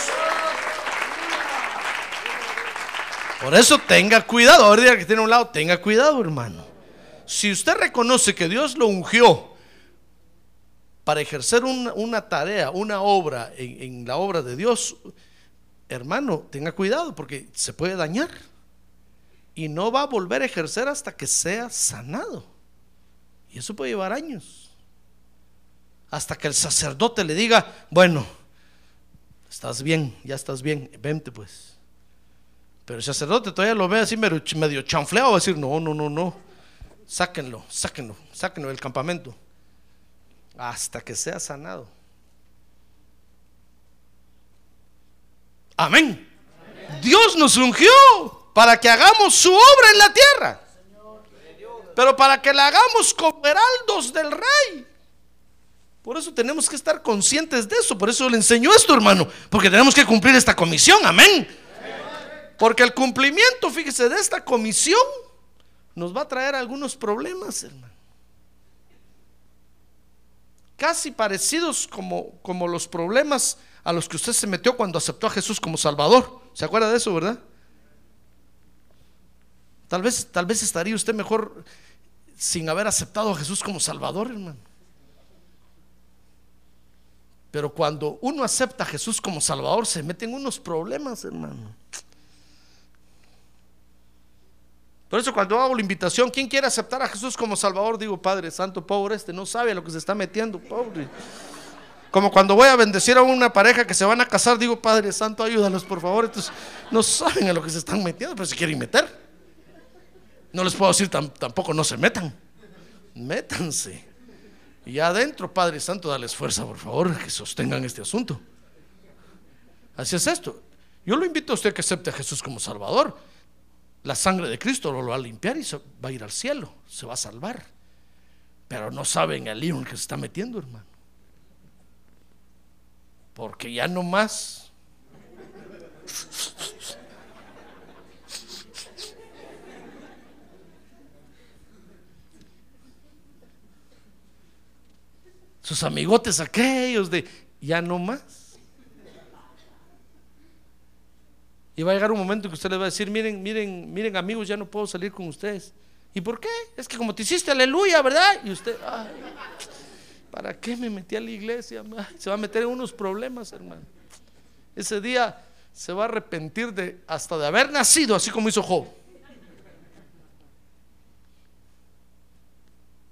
Speaker 2: Por eso tenga cuidado. Ahora que tiene un lado, tenga cuidado, hermano. Si usted reconoce que Dios lo ungió para ejercer una, tarea, una obra en, la obra de Dios, hermano, tenga cuidado porque se puede dañar. Y no va a volver a ejercer hasta que sea sanado. Y eso puede llevar años. Hasta que el sacerdote le diga, bueno, estás bien, ya estás bien, vente pues. Pero el sacerdote todavía lo ve así medio chanfleado, va a decir, no, no, no, no, sáquenlo, sáquenlo, sáquenlo del campamento, hasta que sea sanado. Amén. Dios nos ungió para que hagamos su obra en la tierra. Pero para que la hagamos como heraldos del rey. Por eso tenemos que estar conscientes de eso. Por eso le enseño esto, hermano. Porque tenemos que cumplir esta comisión. Amén. Porque el cumplimiento, fíjese, de esta comisión nos va a traer algunos problemas, hermano. Casi parecidos como, como los problemas a los que usted se metió cuando aceptó a Jesús como Salvador. ¿Se acuerda de eso, verdad? Tal vez, tal vez estaría usted mejor sin haber aceptado a Jesús como Salvador, hermano. Pero cuando uno acepta a Jesús como Salvador, se meten unos problemas, hermano. Por eso cuando hago la invitación, ¿quién quiere aceptar a Jesús como Salvador? Digo, Padre Santo, pobre este, no sabe a lo que se está metiendo, pobre. Como cuando voy a bendecir a una pareja que se van a casar, digo, Padre Santo, ayúdalos, por favor. Entonces, no saben a lo que se están metiendo, pero se quieren meter. No les puedo decir tampoco no se metan. Métanse. Y adentro, Padre Santo, dales fuerza, por favor, que sostengan este asunto. Así es esto. Yo lo invito a usted que acepte a Jesús como Salvador. La sangre de Cristo lo va a limpiar y se va a ir al cielo, se va a salvar. Pero no saben el lío en que se está metiendo, hermano. Porque ya no más sus amigotes aquellos de ya no más. Y va a llegar un momento que usted les va a decir, miren, miren, miren amigos, ya no puedo salir con ustedes. ¿Y por qué? Es que como te hiciste aleluya, ¿verdad? Y usted, ¿Para qué me metí a la iglesia? Ay, se va a meter en unos problemas, hermano. Ese día se va a arrepentir hasta de haber nacido, así como hizo Job.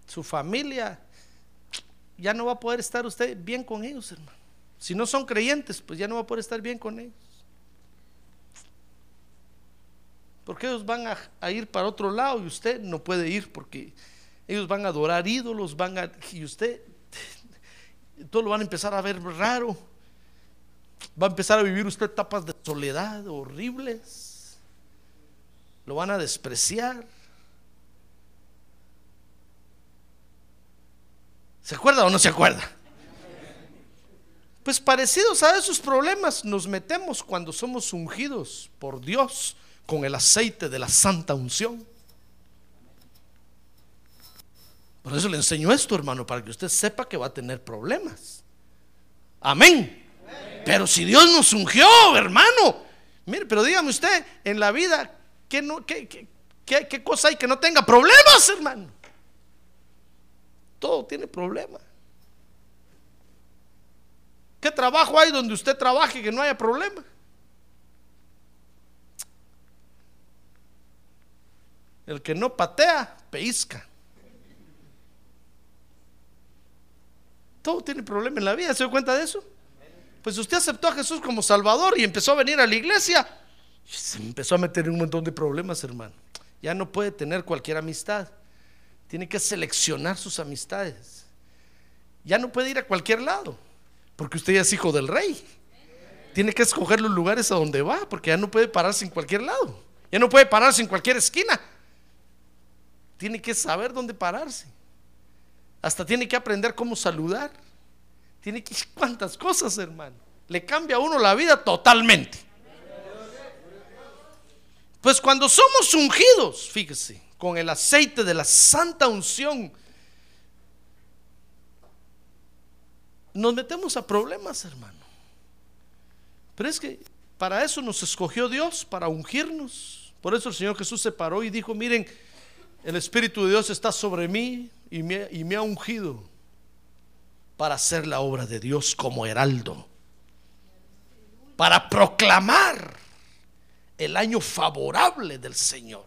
Speaker 2: Su familia ya no va a poder estar usted bien con ellos, hermano. Si no son creyentes, pues ya no va a poder estar bien con ellos. Porque ellos van a, ir para otro lado y usted no puede ir porque ellos van a adorar ídolos, van a y usted todo lo van a empezar a ver raro. Va a empezar a vivir usted etapas de soledad horribles. Lo van a despreciar. ¿Se acuerda o no se acuerda? Pues parecidos a esos problemas nos metemos cuando somos ungidos por Dios con el aceite de la santa unción. Por eso le enseño esto, hermano, para que usted sepa que va a tener problemas. Amén. Pero si Dios nos ungió, hermano, mire, pero dígame usted, en la vida, ¿qué, no, qué, qué, qué, qué cosa hay que no tenga problemas, hermano? Todo tiene problemas. ¿Qué trabajo hay donde usted trabaje que no haya problema? El que no patea, peisca. Todo tiene problema en la vida, ¿se dio cuenta de eso? Pues usted aceptó a Jesús como Salvador y empezó a venir a la iglesia. Se empezó a meter en un montón de problemas, hermano. Ya no puede tener cualquier amistad. Tiene que seleccionar sus amistades. Ya no puede ir a cualquier lado, porque usted ya es hijo del rey. Tiene que escoger los lugares a donde va, porque ya no puede pararse en cualquier lado. Ya no puede pararse en cualquier esquina. Tiene que saber dónde pararse. Hasta tiene que aprender cómo saludar. Tiene que cuántas cosas, hermano. Le cambia a uno la vida totalmente. Pues cuando somos ungidos, fíjese, con el aceite de la santa unción, nos metemos a problemas, hermano. Pero es que para eso nos escogió Dios, para ungirnos. Por eso el Señor Jesús se paró y dijo, miren, el Espíritu de Dios está sobre mí y me, ha ungido para hacer la obra de Dios como heraldo, para proclamar el año favorable del Señor.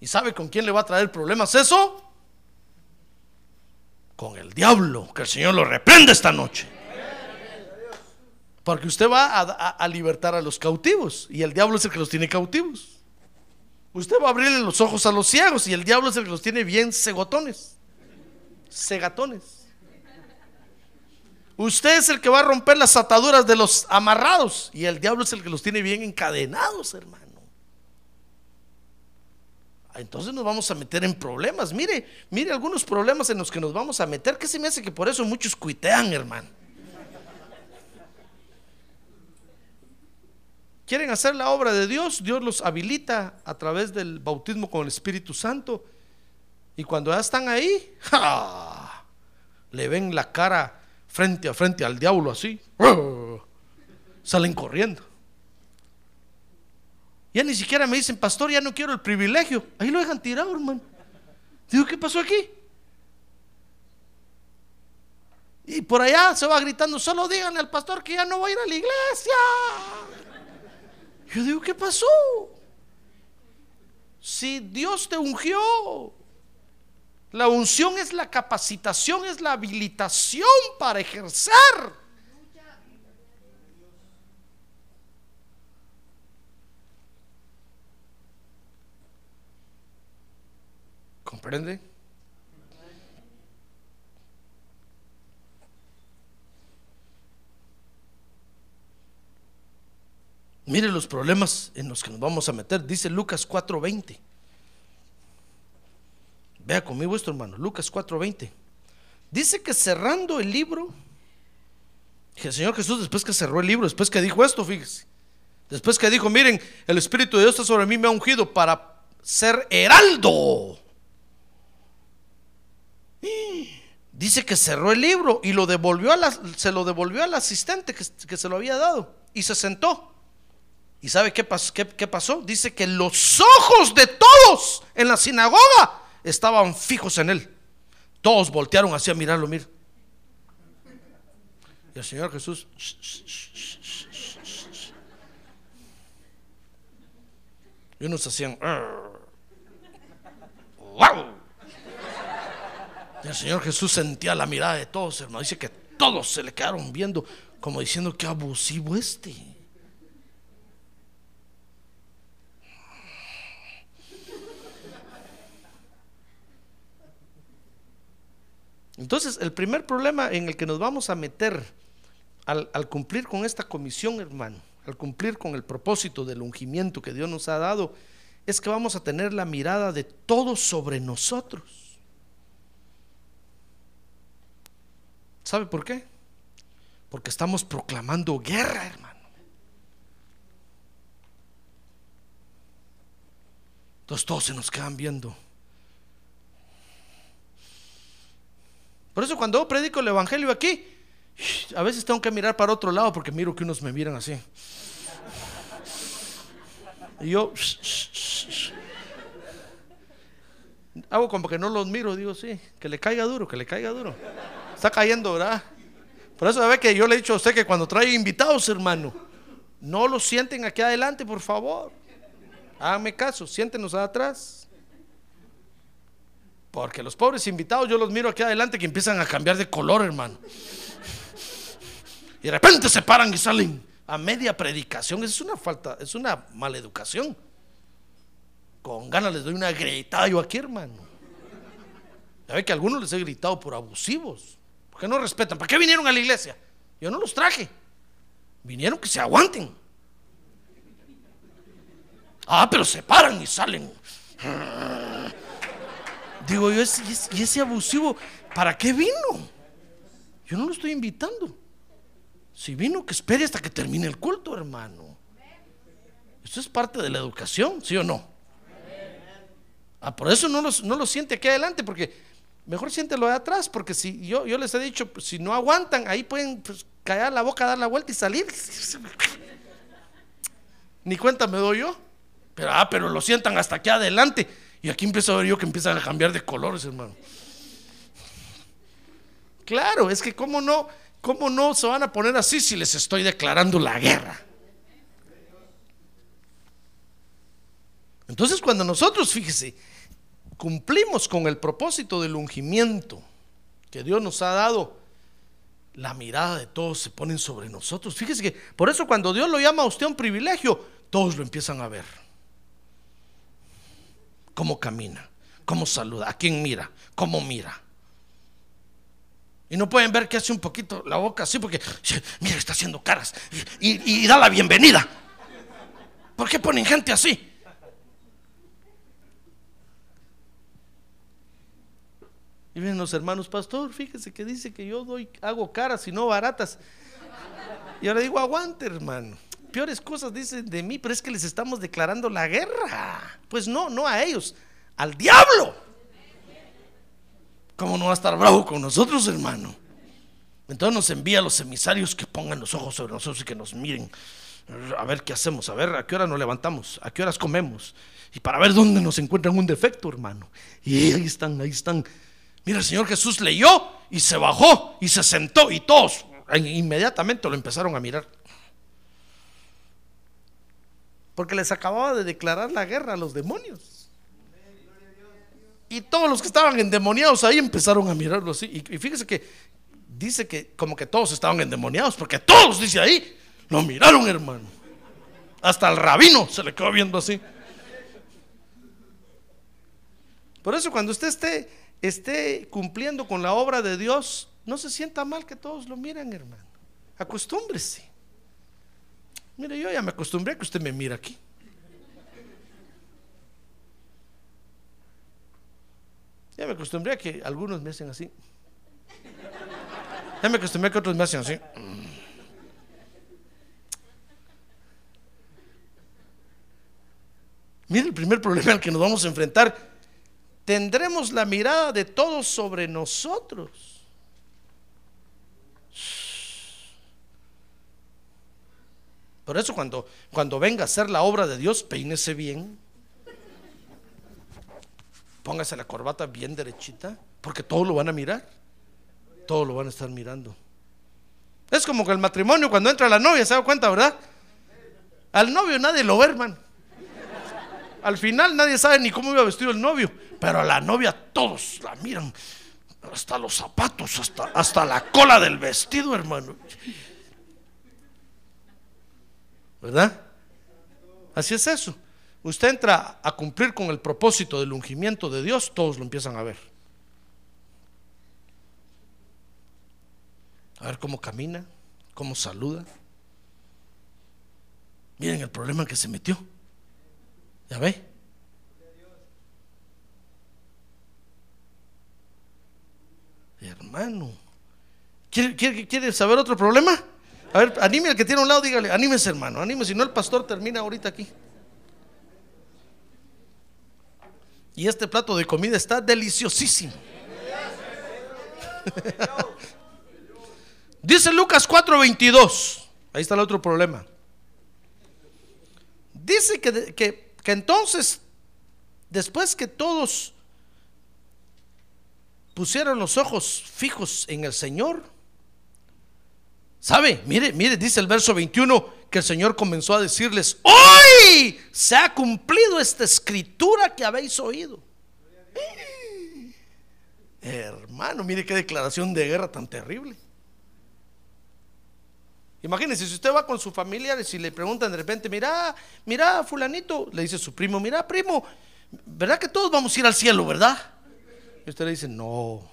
Speaker 2: ¿Y sabe con quién le va a traer problemas eso? Con el diablo, que el Señor lo reprende esta noche. Porque usted va a- a libertar a los cautivos y el diablo es el que los tiene cautivos. Usted va a abrirle los ojos a los ciegos y el diablo es el que los tiene bien cegotones, cegatones. Usted es el que va a romper las ataduras de los amarrados y el diablo es el que los tiene bien encadenados, hermano. Entonces nos vamos a meter en problemas. Mire, mire algunos problemas en los que nos vamos a meter. ¿Qué se me hace que por eso muchos cuitean, hermano? Quieren hacer la obra de Dios, Dios los habilita a través del bautismo con el Espíritu Santo. Y cuando ya están ahí, ¡ja! le ven la cara frente a frente al diablo así. Salen corriendo. Ya ni siquiera me dicen, pastor, ya no quiero el privilegio. Ahí lo dejan tirado, hermano. Digo, ¿qué pasó aquí? Y por allá se va gritando, solo díganle al pastor que ya no voy a ir a la iglesia. Yo digo, ¿qué pasó? Si Dios te ungió, la unción es la capacitación, es la habilitación para ejercer. ¿Comprende? Mire los problemas en los que nos vamos a meter. Dice Lucas 4:20. Vea conmigo esto, hermano. Lucas 4:20. Dice que cerrando el libro, el Señor Jesús, después que cerró el libro, después que dijo esto, fíjese, después que dijo, miren, el Espíritu de Dios está sobre mí, me ha ungido para ser heraldo. Dice que cerró el libro y lo devolvió se lo devolvió al asistente que se lo había dado y se sentó. ¿Y sabe qué, pas- qué- qué pasó? Dice que los ojos de todos en la sinagoga estaban fijos en él. todos voltearon así a mirarlo, mir. Y el Señor Jesús. Y unos hacían. ¡Wow! Y el Señor Jesús sentía la mirada de todos, hermano. Dice que todos se le quedaron viendo como diciendo que abusivo este. Entonces, el primer problema en el que nos vamos a meter al, cumplir con esta comisión, hermano, al cumplir con el propósito del ungimiento que Dios nos ha dado, es que vamos a tener la mirada de todos sobre nosotros. ¿Sabe por qué? Porque estamos proclamando guerra, hermano. Entonces todos se nos quedan viendo. Por eso cuando yo predico el Evangelio aquí, a veces tengo que mirar para otro lado porque miro que unos me miran así. Y yo hago como que no los miro, digo, sí, que le caiga duro, que le caiga duro. Está cayendo, ¿verdad? Por eso ve que yo le he dicho a usted que cuando trae invitados, hermano, no los sienten aquí adelante, por favor. Háganme caso, siéntenos atrás. Porque los pobres invitados yo los miro aquí adelante que empiezan a cambiar de color, hermano. Y de repente se paran y salen a media predicación. Es una falta, es una maleducación. Con ganas les doy una gritada yo aquí, hermano. Ya ve que a algunos les he gritado por abusivos. Porque no respetan. ¿Para qué vinieron a la iglesia? Yo no los traje. Vinieron que se aguanten. Ah, pero se paran y salen. Digo yo, ¿y ese abusivo para qué vino? Yo no lo estoy invitando. Si vino, que espere hasta que termine el culto, hermano. Esto es parte de la educación, ¿sí o no? Ah, por eso no, no lo siente aquí adelante, porque mejor siéntelo de atrás, porque si yo, yo les he dicho, pues, si no aguantan, ahí pueden pues, callar la boca, dar la vuelta y salir. Ni cuenta me doy yo. Pero, ah, pero lo sientan hasta aquí adelante. Y aquí empiezo a ver yo que empiezan a cambiar de colores, hermano. Claro, es que cómo no, cómo no se van a poner así si les estoy declarando la guerra. Entonces cuando nosotros, fíjese, cumplimos con el propósito del ungimiento que Dios nos ha dado, la mirada de todos se ponen sobre nosotros. Fíjese que por eso cuando Dios lo llama a usted un privilegio, todos lo empiezan a ver cómo camina, cómo saluda, a quién mira, cómo mira. Y no pueden ver que hace un poquito la boca así porque, mira, está haciendo caras y, da la bienvenida. ¿Por qué ponen gente así? Y vienen los hermanos, pastor, fíjese que dice que yo doy, hago caras y no baratas. Y ahora digo, aguante, hermano peores cosas dicen de mí, pero es que les estamos declarando la guerra. Pues no, no a ellos, al diablo. ¿Cómo no va a estar bravo con nosotros, hermano? Entonces nos envía a los emisarios que pongan los ojos sobre nosotros y que nos miren. A ver qué hacemos, a ver a qué hora nos levantamos, a qué horas comemos. Y para ver dónde nos encuentran un defecto, hermano. Y ahí están, ahí están. Mira, el Señor Jesús leyó y se bajó y se sentó y todos inmediatamente lo empezaron a mirar porque les acababa de declarar la guerra a los demonios. Y todos los que estaban endemoniados ahí empezaron a mirarlo así. Y, fíjese que dice que como que todos estaban endemoniados, porque todos, dice ahí, lo miraron, hermano. Hasta el rabino se le quedó viendo así. Por eso cuando usted esté, esté cumpliendo con la obra de Dios, no se sienta mal que todos lo miren, hermano. Acostúmbrese. Mire, yo ya me acostumbré a que usted me mira aquí. Ya me acostumbré a que algunos me hacen así. Ya me acostumbré a que otros me hacen así. Mire el primer problema al que nos vamos a enfrentar. Tendremos la mirada de todos sobre nosotros. Por eso cuando, cuando venga a hacer la obra de Dios, peínese bien. póngase la corbata bien derechita, porque todos lo van a mirar. Todos lo van a estar mirando. Es como que el matrimonio cuando entra la novia, ¿se da cuenta, verdad? Al novio nadie lo ve, hermano. Al final nadie sabe ni cómo iba vestido el novio, pero a la novia todos la miran. Hasta los zapatos, hasta, hasta la cola del vestido, hermano. ¿Verdad? Así es eso. Usted entra a cumplir con el propósito del ungimiento de Dios, todos lo empiezan a ver. A ver cómo camina, cómo saluda. Miren el problema en que se metió. ¿Ya ve? Hermano, ¿quiere, quiere, quiere saber otro problema? A ver, anime al que tiene a un lado, dígale, anímese hermano, anímese, si no el pastor termina ahorita aquí. Y este plato de comida está deliciosísimo. Dice Lucas 4:22. Ahí está el otro problema. Dice que, que, que entonces, después que todos pusieron los ojos fijos en el Señor, ¿sabe? Mire, mire, dice el verso 21 que el Señor comenzó a decirles, hoy se ha cumplido esta escritura que habéis oído. Hermano, mire qué declaración de guerra tan terrible. Imagínense, si usted va con su familia y le preguntan de repente, mira, mira, fulanito, le dice su primo, mira, primo, ¿verdad que todos vamos a ir al cielo, verdad? Y usted le dice, no,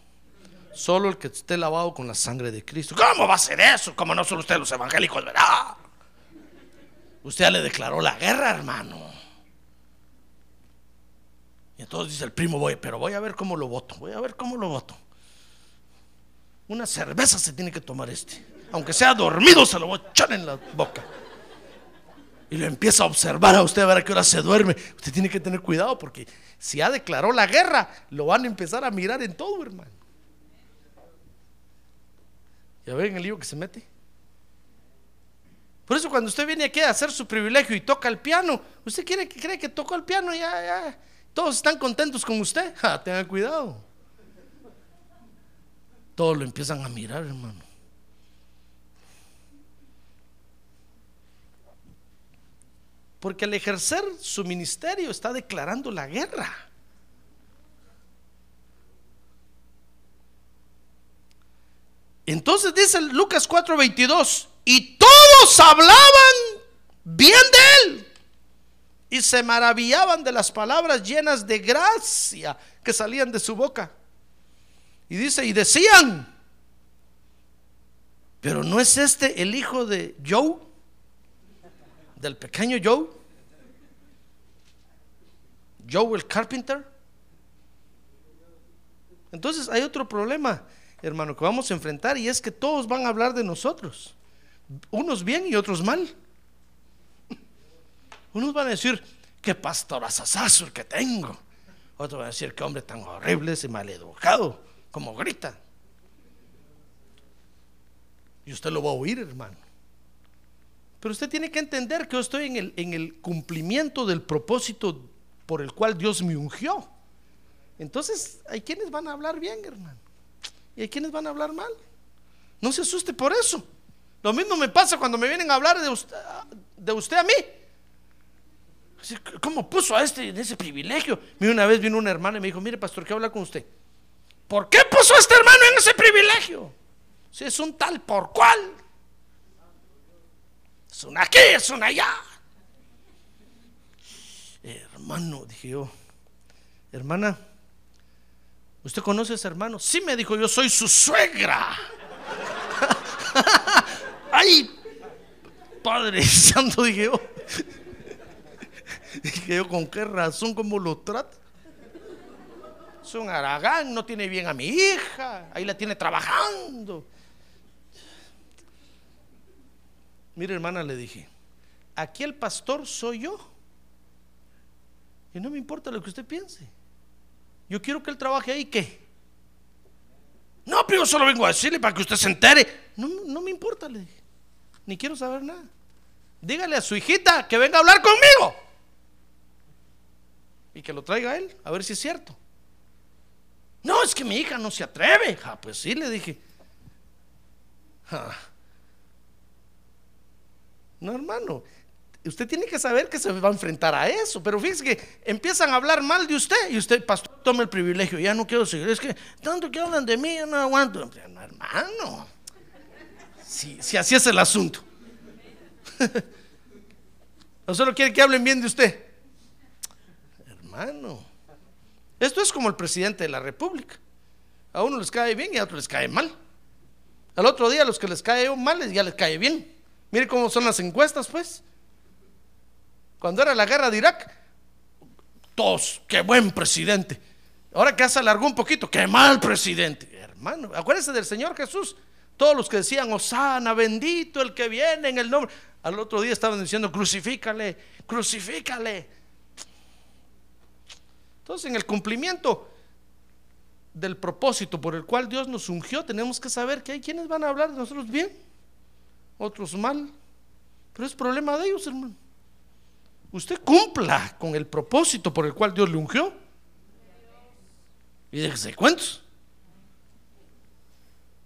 Speaker 2: solo el que esté lavado con la sangre de Cristo. ¿Cómo va a ser eso? Como no son ustedes los evangélicos, ¿verdad? Usted ya le declaró la guerra, hermano. Y entonces dice el primo, voy, pero voy a ver cómo lo voto, voy a ver cómo lo voto. Una cerveza se tiene que tomar este. Aunque sea dormido, se lo voy a echar en la boca. Y lo empieza a observar a usted a ver a qué hora se duerme. Usted tiene que tener cuidado porque si ya declaró la guerra, lo van a empezar a mirar en todo, hermano. ¿Ya ven el lío que se mete? Por eso cuando usted viene aquí a hacer su privilegio y toca el piano, usted quiere que cree que tocó el piano ya, ya, todos están contentos con usted. Ja, tenga cuidado. Todos lo empiezan a mirar, hermano. Porque al ejercer su ministerio está declarando la guerra. Entonces dice Lucas 4:22, y todos hablaban bien de él y se maravillaban de las palabras llenas de gracia que salían de su boca. Y dice, y decían, pero no es este el hijo de Joe, del pequeño Joe, Joe el carpenter. Entonces hay otro problema, hermano, que vamos a enfrentar y es que todos van a hablar de nosotros, unos bien y otros mal. Unos van a decir, qué pastorazazazo el que tengo. Otros van a decir, qué hombre tan horrible, ese maleducado, como grita. Y usted lo va a oír, hermano. Pero usted tiene que entender que yo estoy en el, en el cumplimiento del propósito por el cual Dios me ungió. Entonces, hay quienes van a hablar bien, hermano. Y hay quienes van a hablar mal. No se asuste por eso. Lo mismo me pasa cuando me vienen a hablar de usted, de usted a mí. ¿Cómo puso a este en ese privilegio? Mira, una vez vino una hermana y me dijo, mire pastor, quiero hablar con usted. ¿Por qué puso a este hermano en ese privilegio? Si es un tal por cual. Es una aquí, es una allá. Hermano, dije yo, hermana, ¿usted conoce a ese hermano? Sí, me dijo, yo soy su suegra. Ay, Padre Santo, dije yo. Dije yo, ¿con qué razón, cómo lo trata? Es un aragán, no tiene bien a mi hija, ahí la tiene trabajando. Mire, hermana, le dije, aquí el pastor soy yo. Y no me importa lo que usted piense. Yo quiero que él trabaje ahí, ¿qué? No, pero yo solo vengo a decirle para que usted se entere. No, no me importa, le dije. Ni quiero saber nada. Dígale a su hijita que venga a hablar conmigo y que lo traiga él, a ver si es cierto. No, es que mi hija no se atreve. Ah, pues sí, le dije. Ah. No, hermano. Usted tiene que saber que se va a enfrentar a eso. Pero fíjese que empiezan a hablar mal de usted y usted, pastor, tome el privilegio. Ya no quiero seguir. Es que tanto que hablan de mí, yo no aguanto. No, hermano. Si, si así es el asunto. ¿No solo quiere que hablen bien de usted? Hermano. Esto es como el presidente de la República. A uno les cae bien y a otros les cae mal. Al otro día a los que les cae mal ya les cae bien. Mire cómo son las encuestas, pues. Cuando era la guerra de Irak, todos, qué buen presidente. Ahora que se alargó un poquito, qué mal presidente. Hermano, acuérdense del Señor Jesús. Todos los que decían, Osana, bendito el que viene en el nombre. Al otro día estaban diciendo, crucifícale, crucifícale. Entonces, en el cumplimiento del propósito por el cual Dios nos ungió, tenemos que saber que hay quienes van a hablar de nosotros bien, otros mal. Pero es problema de ellos, hermano. Usted cumpla con el propósito por el cual Dios le ungió. Y déjese cuentos.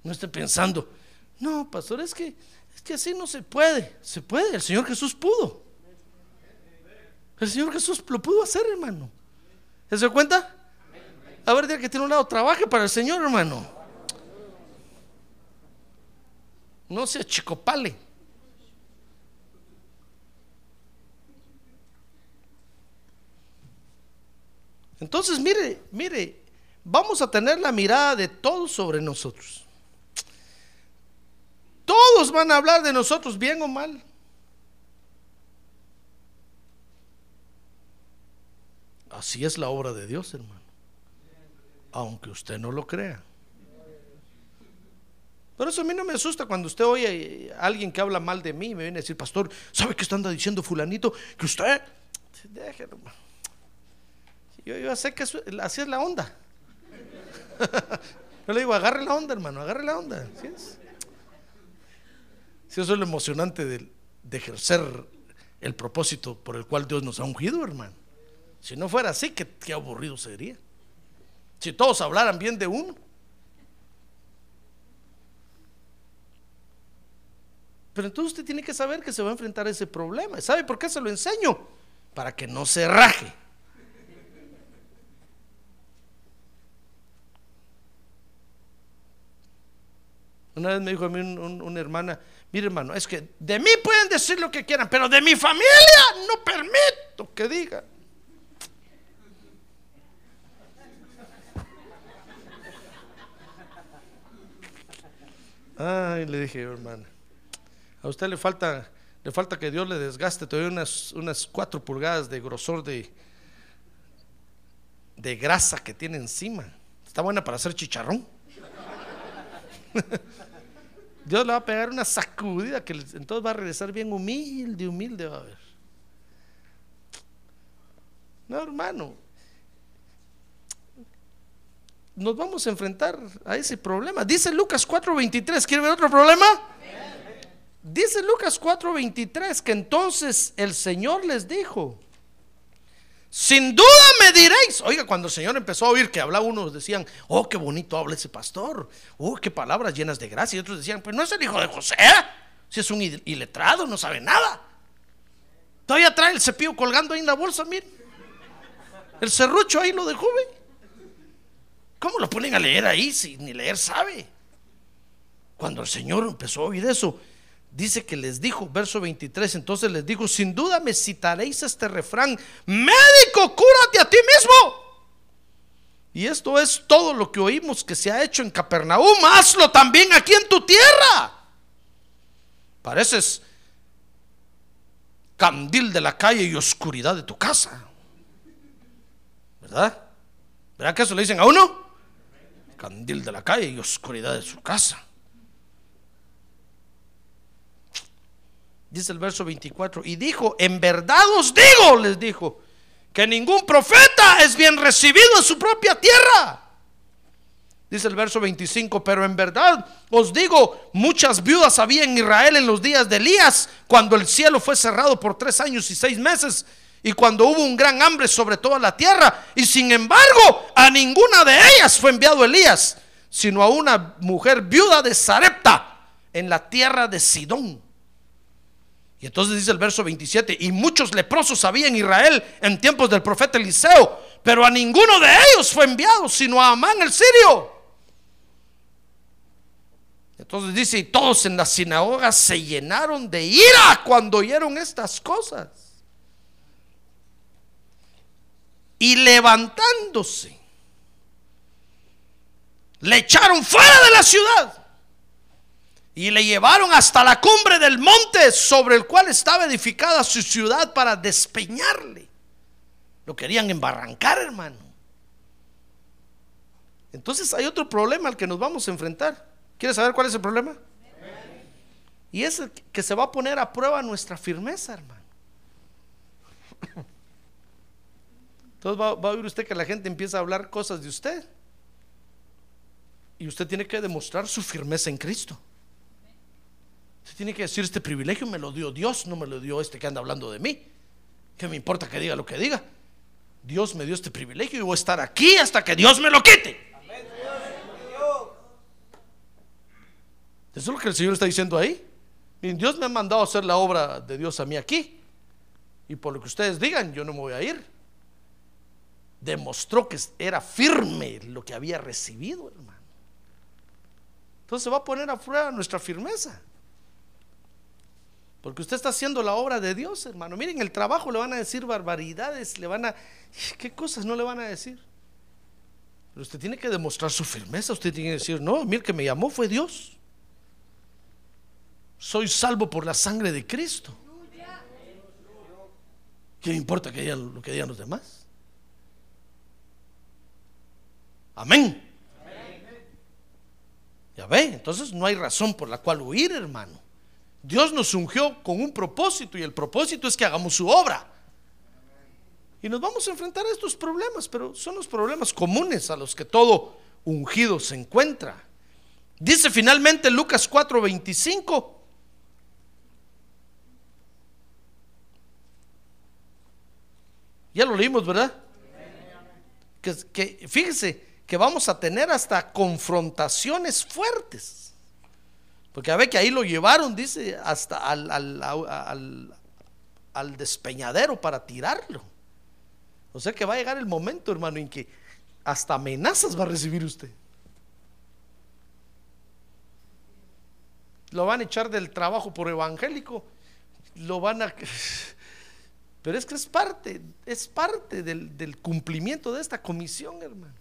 Speaker 2: No esté pensando, no, pastor, es que, es que así no se puede. Se puede, el Señor Jesús pudo. El Señor Jesús lo pudo hacer, hermano. ¿Se cuenta? A ver, diga que tiene un lado, trabaje para el Señor, hermano. No sea chicopale. Entonces, mire, mire, vamos a tener la mirada de todos sobre nosotros. Todos van a hablar de nosotros, bien o mal. Así es la obra de Dios, hermano. Aunque usted no lo crea. Por eso a mí no me asusta cuando usted oye a alguien que habla mal de mí me viene a decir, pastor, ¿sabe qué está diciendo fulanito? Que usted... Déjelo. Yo, yo sé que así es la onda. Yo le digo, agarre la onda, hermano, agarre la onda. ¿Sí es? Si eso es lo emocionante de, de ejercer el propósito por el cual Dios nos ha ungido, hermano. Si no fuera así, qué, qué aburrido sería. Si todos hablaran bien de uno. Pero entonces usted tiene que saber que se va a enfrentar a ese problema. ¿Sabe por qué se lo enseño? Para que no se raje. Una vez me dijo a mí una hermana, mire hermano, es que de mí pueden decir lo que quieran, pero de mi familia no permito que digan. Ay, le dije, hermano, a usted le falta, le falta que Dios le desgaste todavía unas, unas cuatro pulgadas de grosor de, de grasa que tiene encima. Está buena para hacer chicharrón. Dios le va a pegar una sacudida que entonces va a regresar bien humilde, humilde va a ver. No, hermano. Nos vamos a enfrentar a ese problema. Dice Lucas 4:23, ¿quiere ver otro problema? Dice Lucas 4:23 que entonces el Señor les dijo, sin duda me diréis. Oiga, cuando el Señor empezó a oír que hablaba, unos decían, oh, qué bonito habla ese pastor. Oh, qué palabras llenas de gracia. Y otros decían, pues no es el hijo de José. Si es un iletrado, no sabe nada. Todavía trae el cepillo colgando ahí en la bolsa, miren. El serrucho ahí lo dejó, ¿ve? ¿Cómo lo ponen a leer ahí si ni leer sabe? Cuando el Señor empezó a oír eso, dice que les dijo, verso 23, entonces les dijo, sin duda me citaréis este refrán, médico, cúrate a ti mismo. Y esto es todo lo que oímos que se ha hecho en Capernaum, hazlo también aquí en tu tierra. Pareces candil de la calle y oscuridad de tu casa. ¿Verdad? ¿Verdad que eso le dicen a uno? Candil de la calle y oscuridad de su casa. Dice el verso 24, y dijo, en verdad os digo, les dijo, que ningún profeta es bien recibido en su propia tierra. Dice el verso 25, pero en verdad os digo, muchas viudas había en Israel en los días de Elías, cuando el cielo fue cerrado por tres años y seis meses, y cuando hubo un gran hambre sobre toda la tierra, y sin embargo a ninguna de ellas fue enviado Elías, sino a una mujer viuda de Sarepta en la tierra de Sidón. Y entonces dice el verso 27, y muchos leprosos había en Israel en tiempos del profeta Eliseo, pero a ninguno de ellos fue enviado, sino a Amán el sirio. Entonces dice, y todos en la sinagoga se llenaron de ira cuando oyeron estas cosas. Y levantándose, le echaron fuera de la ciudad y le llevaron hasta la cumbre del monte sobre el cual estaba edificada su ciudad para despeñarle. Lo querían embarrancar, hermano. Entonces hay otro problema al que nos vamos a enfrentar. ¿Quieres saber cuál es el problema? Y es que se va a poner a prueba nuestra firmeza, hermano. Entonces va, va a oír usted que la gente empieza a hablar cosas de usted. Y usted tiene que demostrar su firmeza en Cristo. Tiene que decir, este privilegio me lo dio Dios, no me lo dio este que anda hablando de mí. ¿Qué me importa que diga lo que diga? Dios me dio este privilegio y voy a estar aquí hasta que Dios me lo quite. Eso es lo que el Señor está diciendo ahí. Dios me ha mandado a hacer la obra de Dios a mí aquí. Y por lo que ustedes digan, yo no me voy a ir. Demostró que era firme lo que había recibido, hermano. Entonces se va a poner a prueba nuestra firmeza. Porque usted está haciendo la obra de Dios, hermano. Miren, el trabajo le van a decir barbaridades, le van a... ¿Qué cosas no le van a decir? Pero usted tiene que demostrar su firmeza, usted tiene que decir, no, mire que me llamó fue Dios. Soy salvo por la sangre de Cristo. ¿Qué importa que digan lo que digan los demás? Amén. Ya ve, entonces no hay razón por la cual huir, hermano. Dios nos ungió con un propósito y el propósito es que hagamos su obra. Y nos vamos a enfrentar a estos problemas, pero son los problemas comunes a los que todo ungido se encuentra. Dice finalmente Lucas 4:25. Ya lo leímos, ¿verdad? Que, que fíjese que vamos a tener hasta confrontaciones fuertes. Porque a ver que ahí lo llevaron, dice, hasta al, despeñadero para tirarlo. O sea que va a llegar el momento, hermano, en que hasta amenazas va a recibir usted. Lo van a echar del trabajo por evangélico. Lo van a... Pero es que es parte, es parte del cumplimiento de esta comisión, hermano.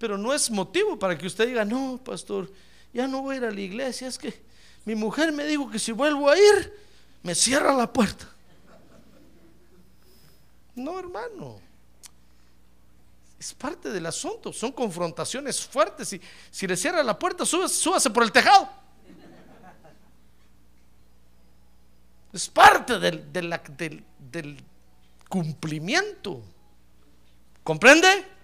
Speaker 2: Pero no es motivo para que usted diga, no, pastor, ya no voy a ir a la iglesia. Es que mi mujer me dijo que si vuelvo a ir, me cierra la puerta. No, hermano. Es parte del asunto. Son confrontaciones fuertes. Y si le cierra la puerta, súbase por el tejado. Es parte del, del, del cumplimiento. ¿Comprende?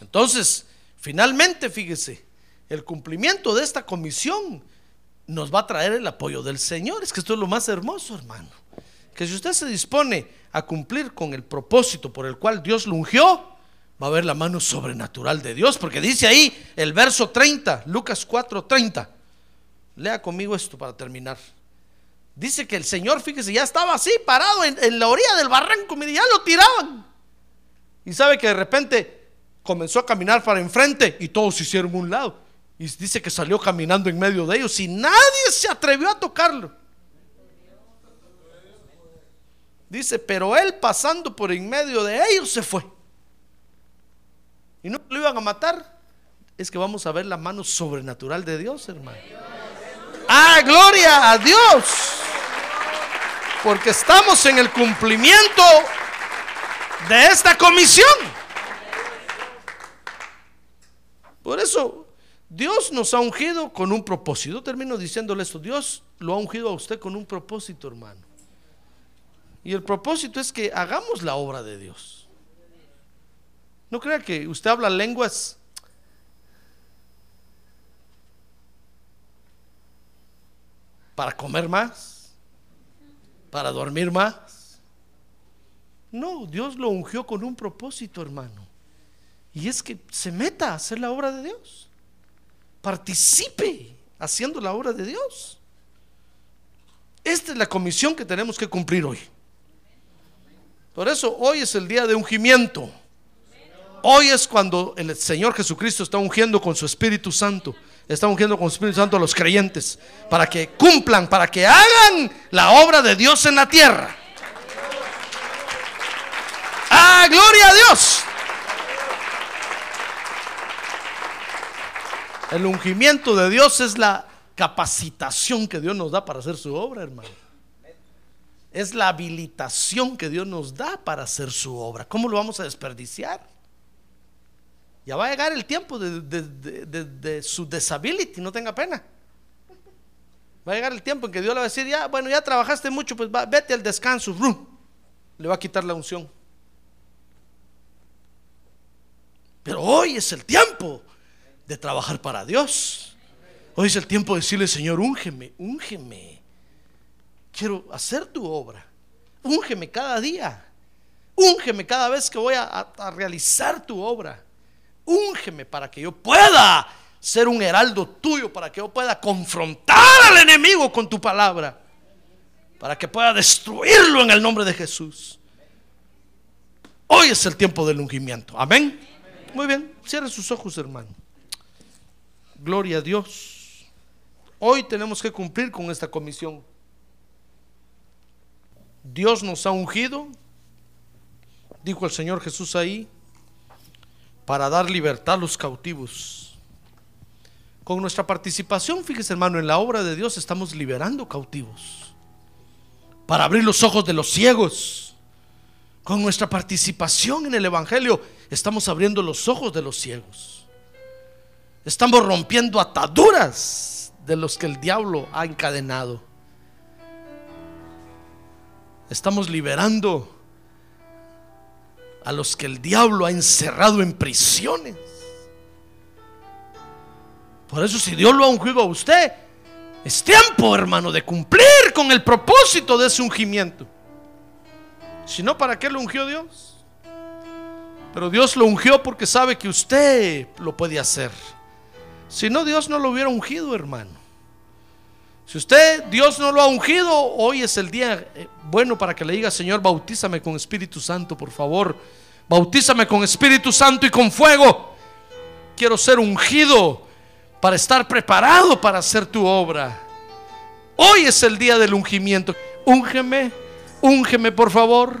Speaker 2: Entonces, finalmente, fíjese, el cumplimiento de esta comisión nos va a traer el apoyo del Señor. Es que esto es lo más hermoso, hermano. Que si usted se dispone a cumplir con el propósito por el cual Dios lo ungió, va a ver la mano sobrenatural de Dios. Porque dice ahí el verso 30, Lucas 4, 30. Lea conmigo esto para terminar. Dice que el Señor, fíjese, ya estaba así, parado en, en la orilla del barranco, mire, ya lo tiraban. Y sabe que de repente comenzó a caminar para enfrente y todos se hicieron un lado. Y dice que salió caminando en medio de ellos y nadie se atrevió a tocarlo. Dice, pero él pasando por en medio de ellos se fue. Y no lo iban a matar. Es que vamos a ver la mano sobrenatural de Dios, hermano. Ah, gloria a Dios. Porque estamos en el cumplimiento de esta comisión. Por eso Dios nos ha ungido con un propósito. Termino diciéndole esto, Dios lo ha ungido a usted con un propósito, hermano. Y el propósito es que hagamos la obra de Dios. No crea que usted habla lenguas para comer más, para dormir más. No, Dios lo ungió con un propósito, hermano. Y es que se meta a hacer la obra de Dios. Participe haciendo la obra de Dios. Esta es la comisión que tenemos que cumplir hoy. Por eso hoy es el día de ungimiento. Hoy es cuando el Señor Jesucristo está ungiendo con su Espíritu Santo. Está ungiendo con su Espíritu Santo a los creyentes. Para que cumplan, para que hagan la obra de Dios en la tierra. ¡Ah, gloria a Dios! El ungimiento de Dios es la capacitación que Dios nos da para hacer su obra, hermano. Es la habilitación que Dios nos da para hacer su obra. ¿Cómo lo vamos a desperdiciar? Ya va a llegar el tiempo de, su disability, no tenga pena. Va a llegar el tiempo en que Dios le va a decir, ya, bueno, ya trabajaste mucho, pues vete al descanso. Le va a quitar la unción. Pero hoy es el tiempo de trabajar para Dios. Hoy es el tiempo de decirle, Señor, úngeme, úngeme. Quiero hacer tu obra. Úngeme cada día. Úngeme cada vez que voy a, realizar tu obra. Úngeme para que yo pueda ser un heraldo tuyo, para que yo pueda confrontar al enemigo con tu palabra, para que pueda destruirlo en el nombre de Jesús. Hoy es el tiempo del ungimiento. Amén. Muy bien, cierre sus ojos, hermano. Gloria a Dios. Hoy tenemos que cumplir con esta comisión. Dios nos ha ungido, dijo el Señor Jesús ahí, para dar libertad a los cautivos. Con nuestra participación, fíjese hermano, en la obra de Dios estamos liberando cautivos. Para abrir los ojos de los ciegos. Con nuestra participación en el Evangelio estamos abriendo los ojos de los ciegos. Estamos rompiendo ataduras de los que el diablo ha encadenado. Estamos liberando a los que el diablo ha encerrado en prisiones. Por eso si Dios lo ha ungido a usted, es tiempo, hermano, de cumplir con el propósito de ese ungimiento. Si no, ¿para qué lo ungió Dios? Pero Dios lo ungió porque sabe que usted lo puede hacer. Si no, Dios no lo hubiera ungido, hermano. Si usted, Dios no lo ha ungido, hoy es el día eh, bueno para que le diga, Señor, bautízame con Espíritu Santo, por favor. Bautízame con Espíritu Santo y con fuego. Quiero ser ungido para estar preparado para hacer tu obra. Hoy es el día del ungimiento. Úngeme, úngeme, por favor.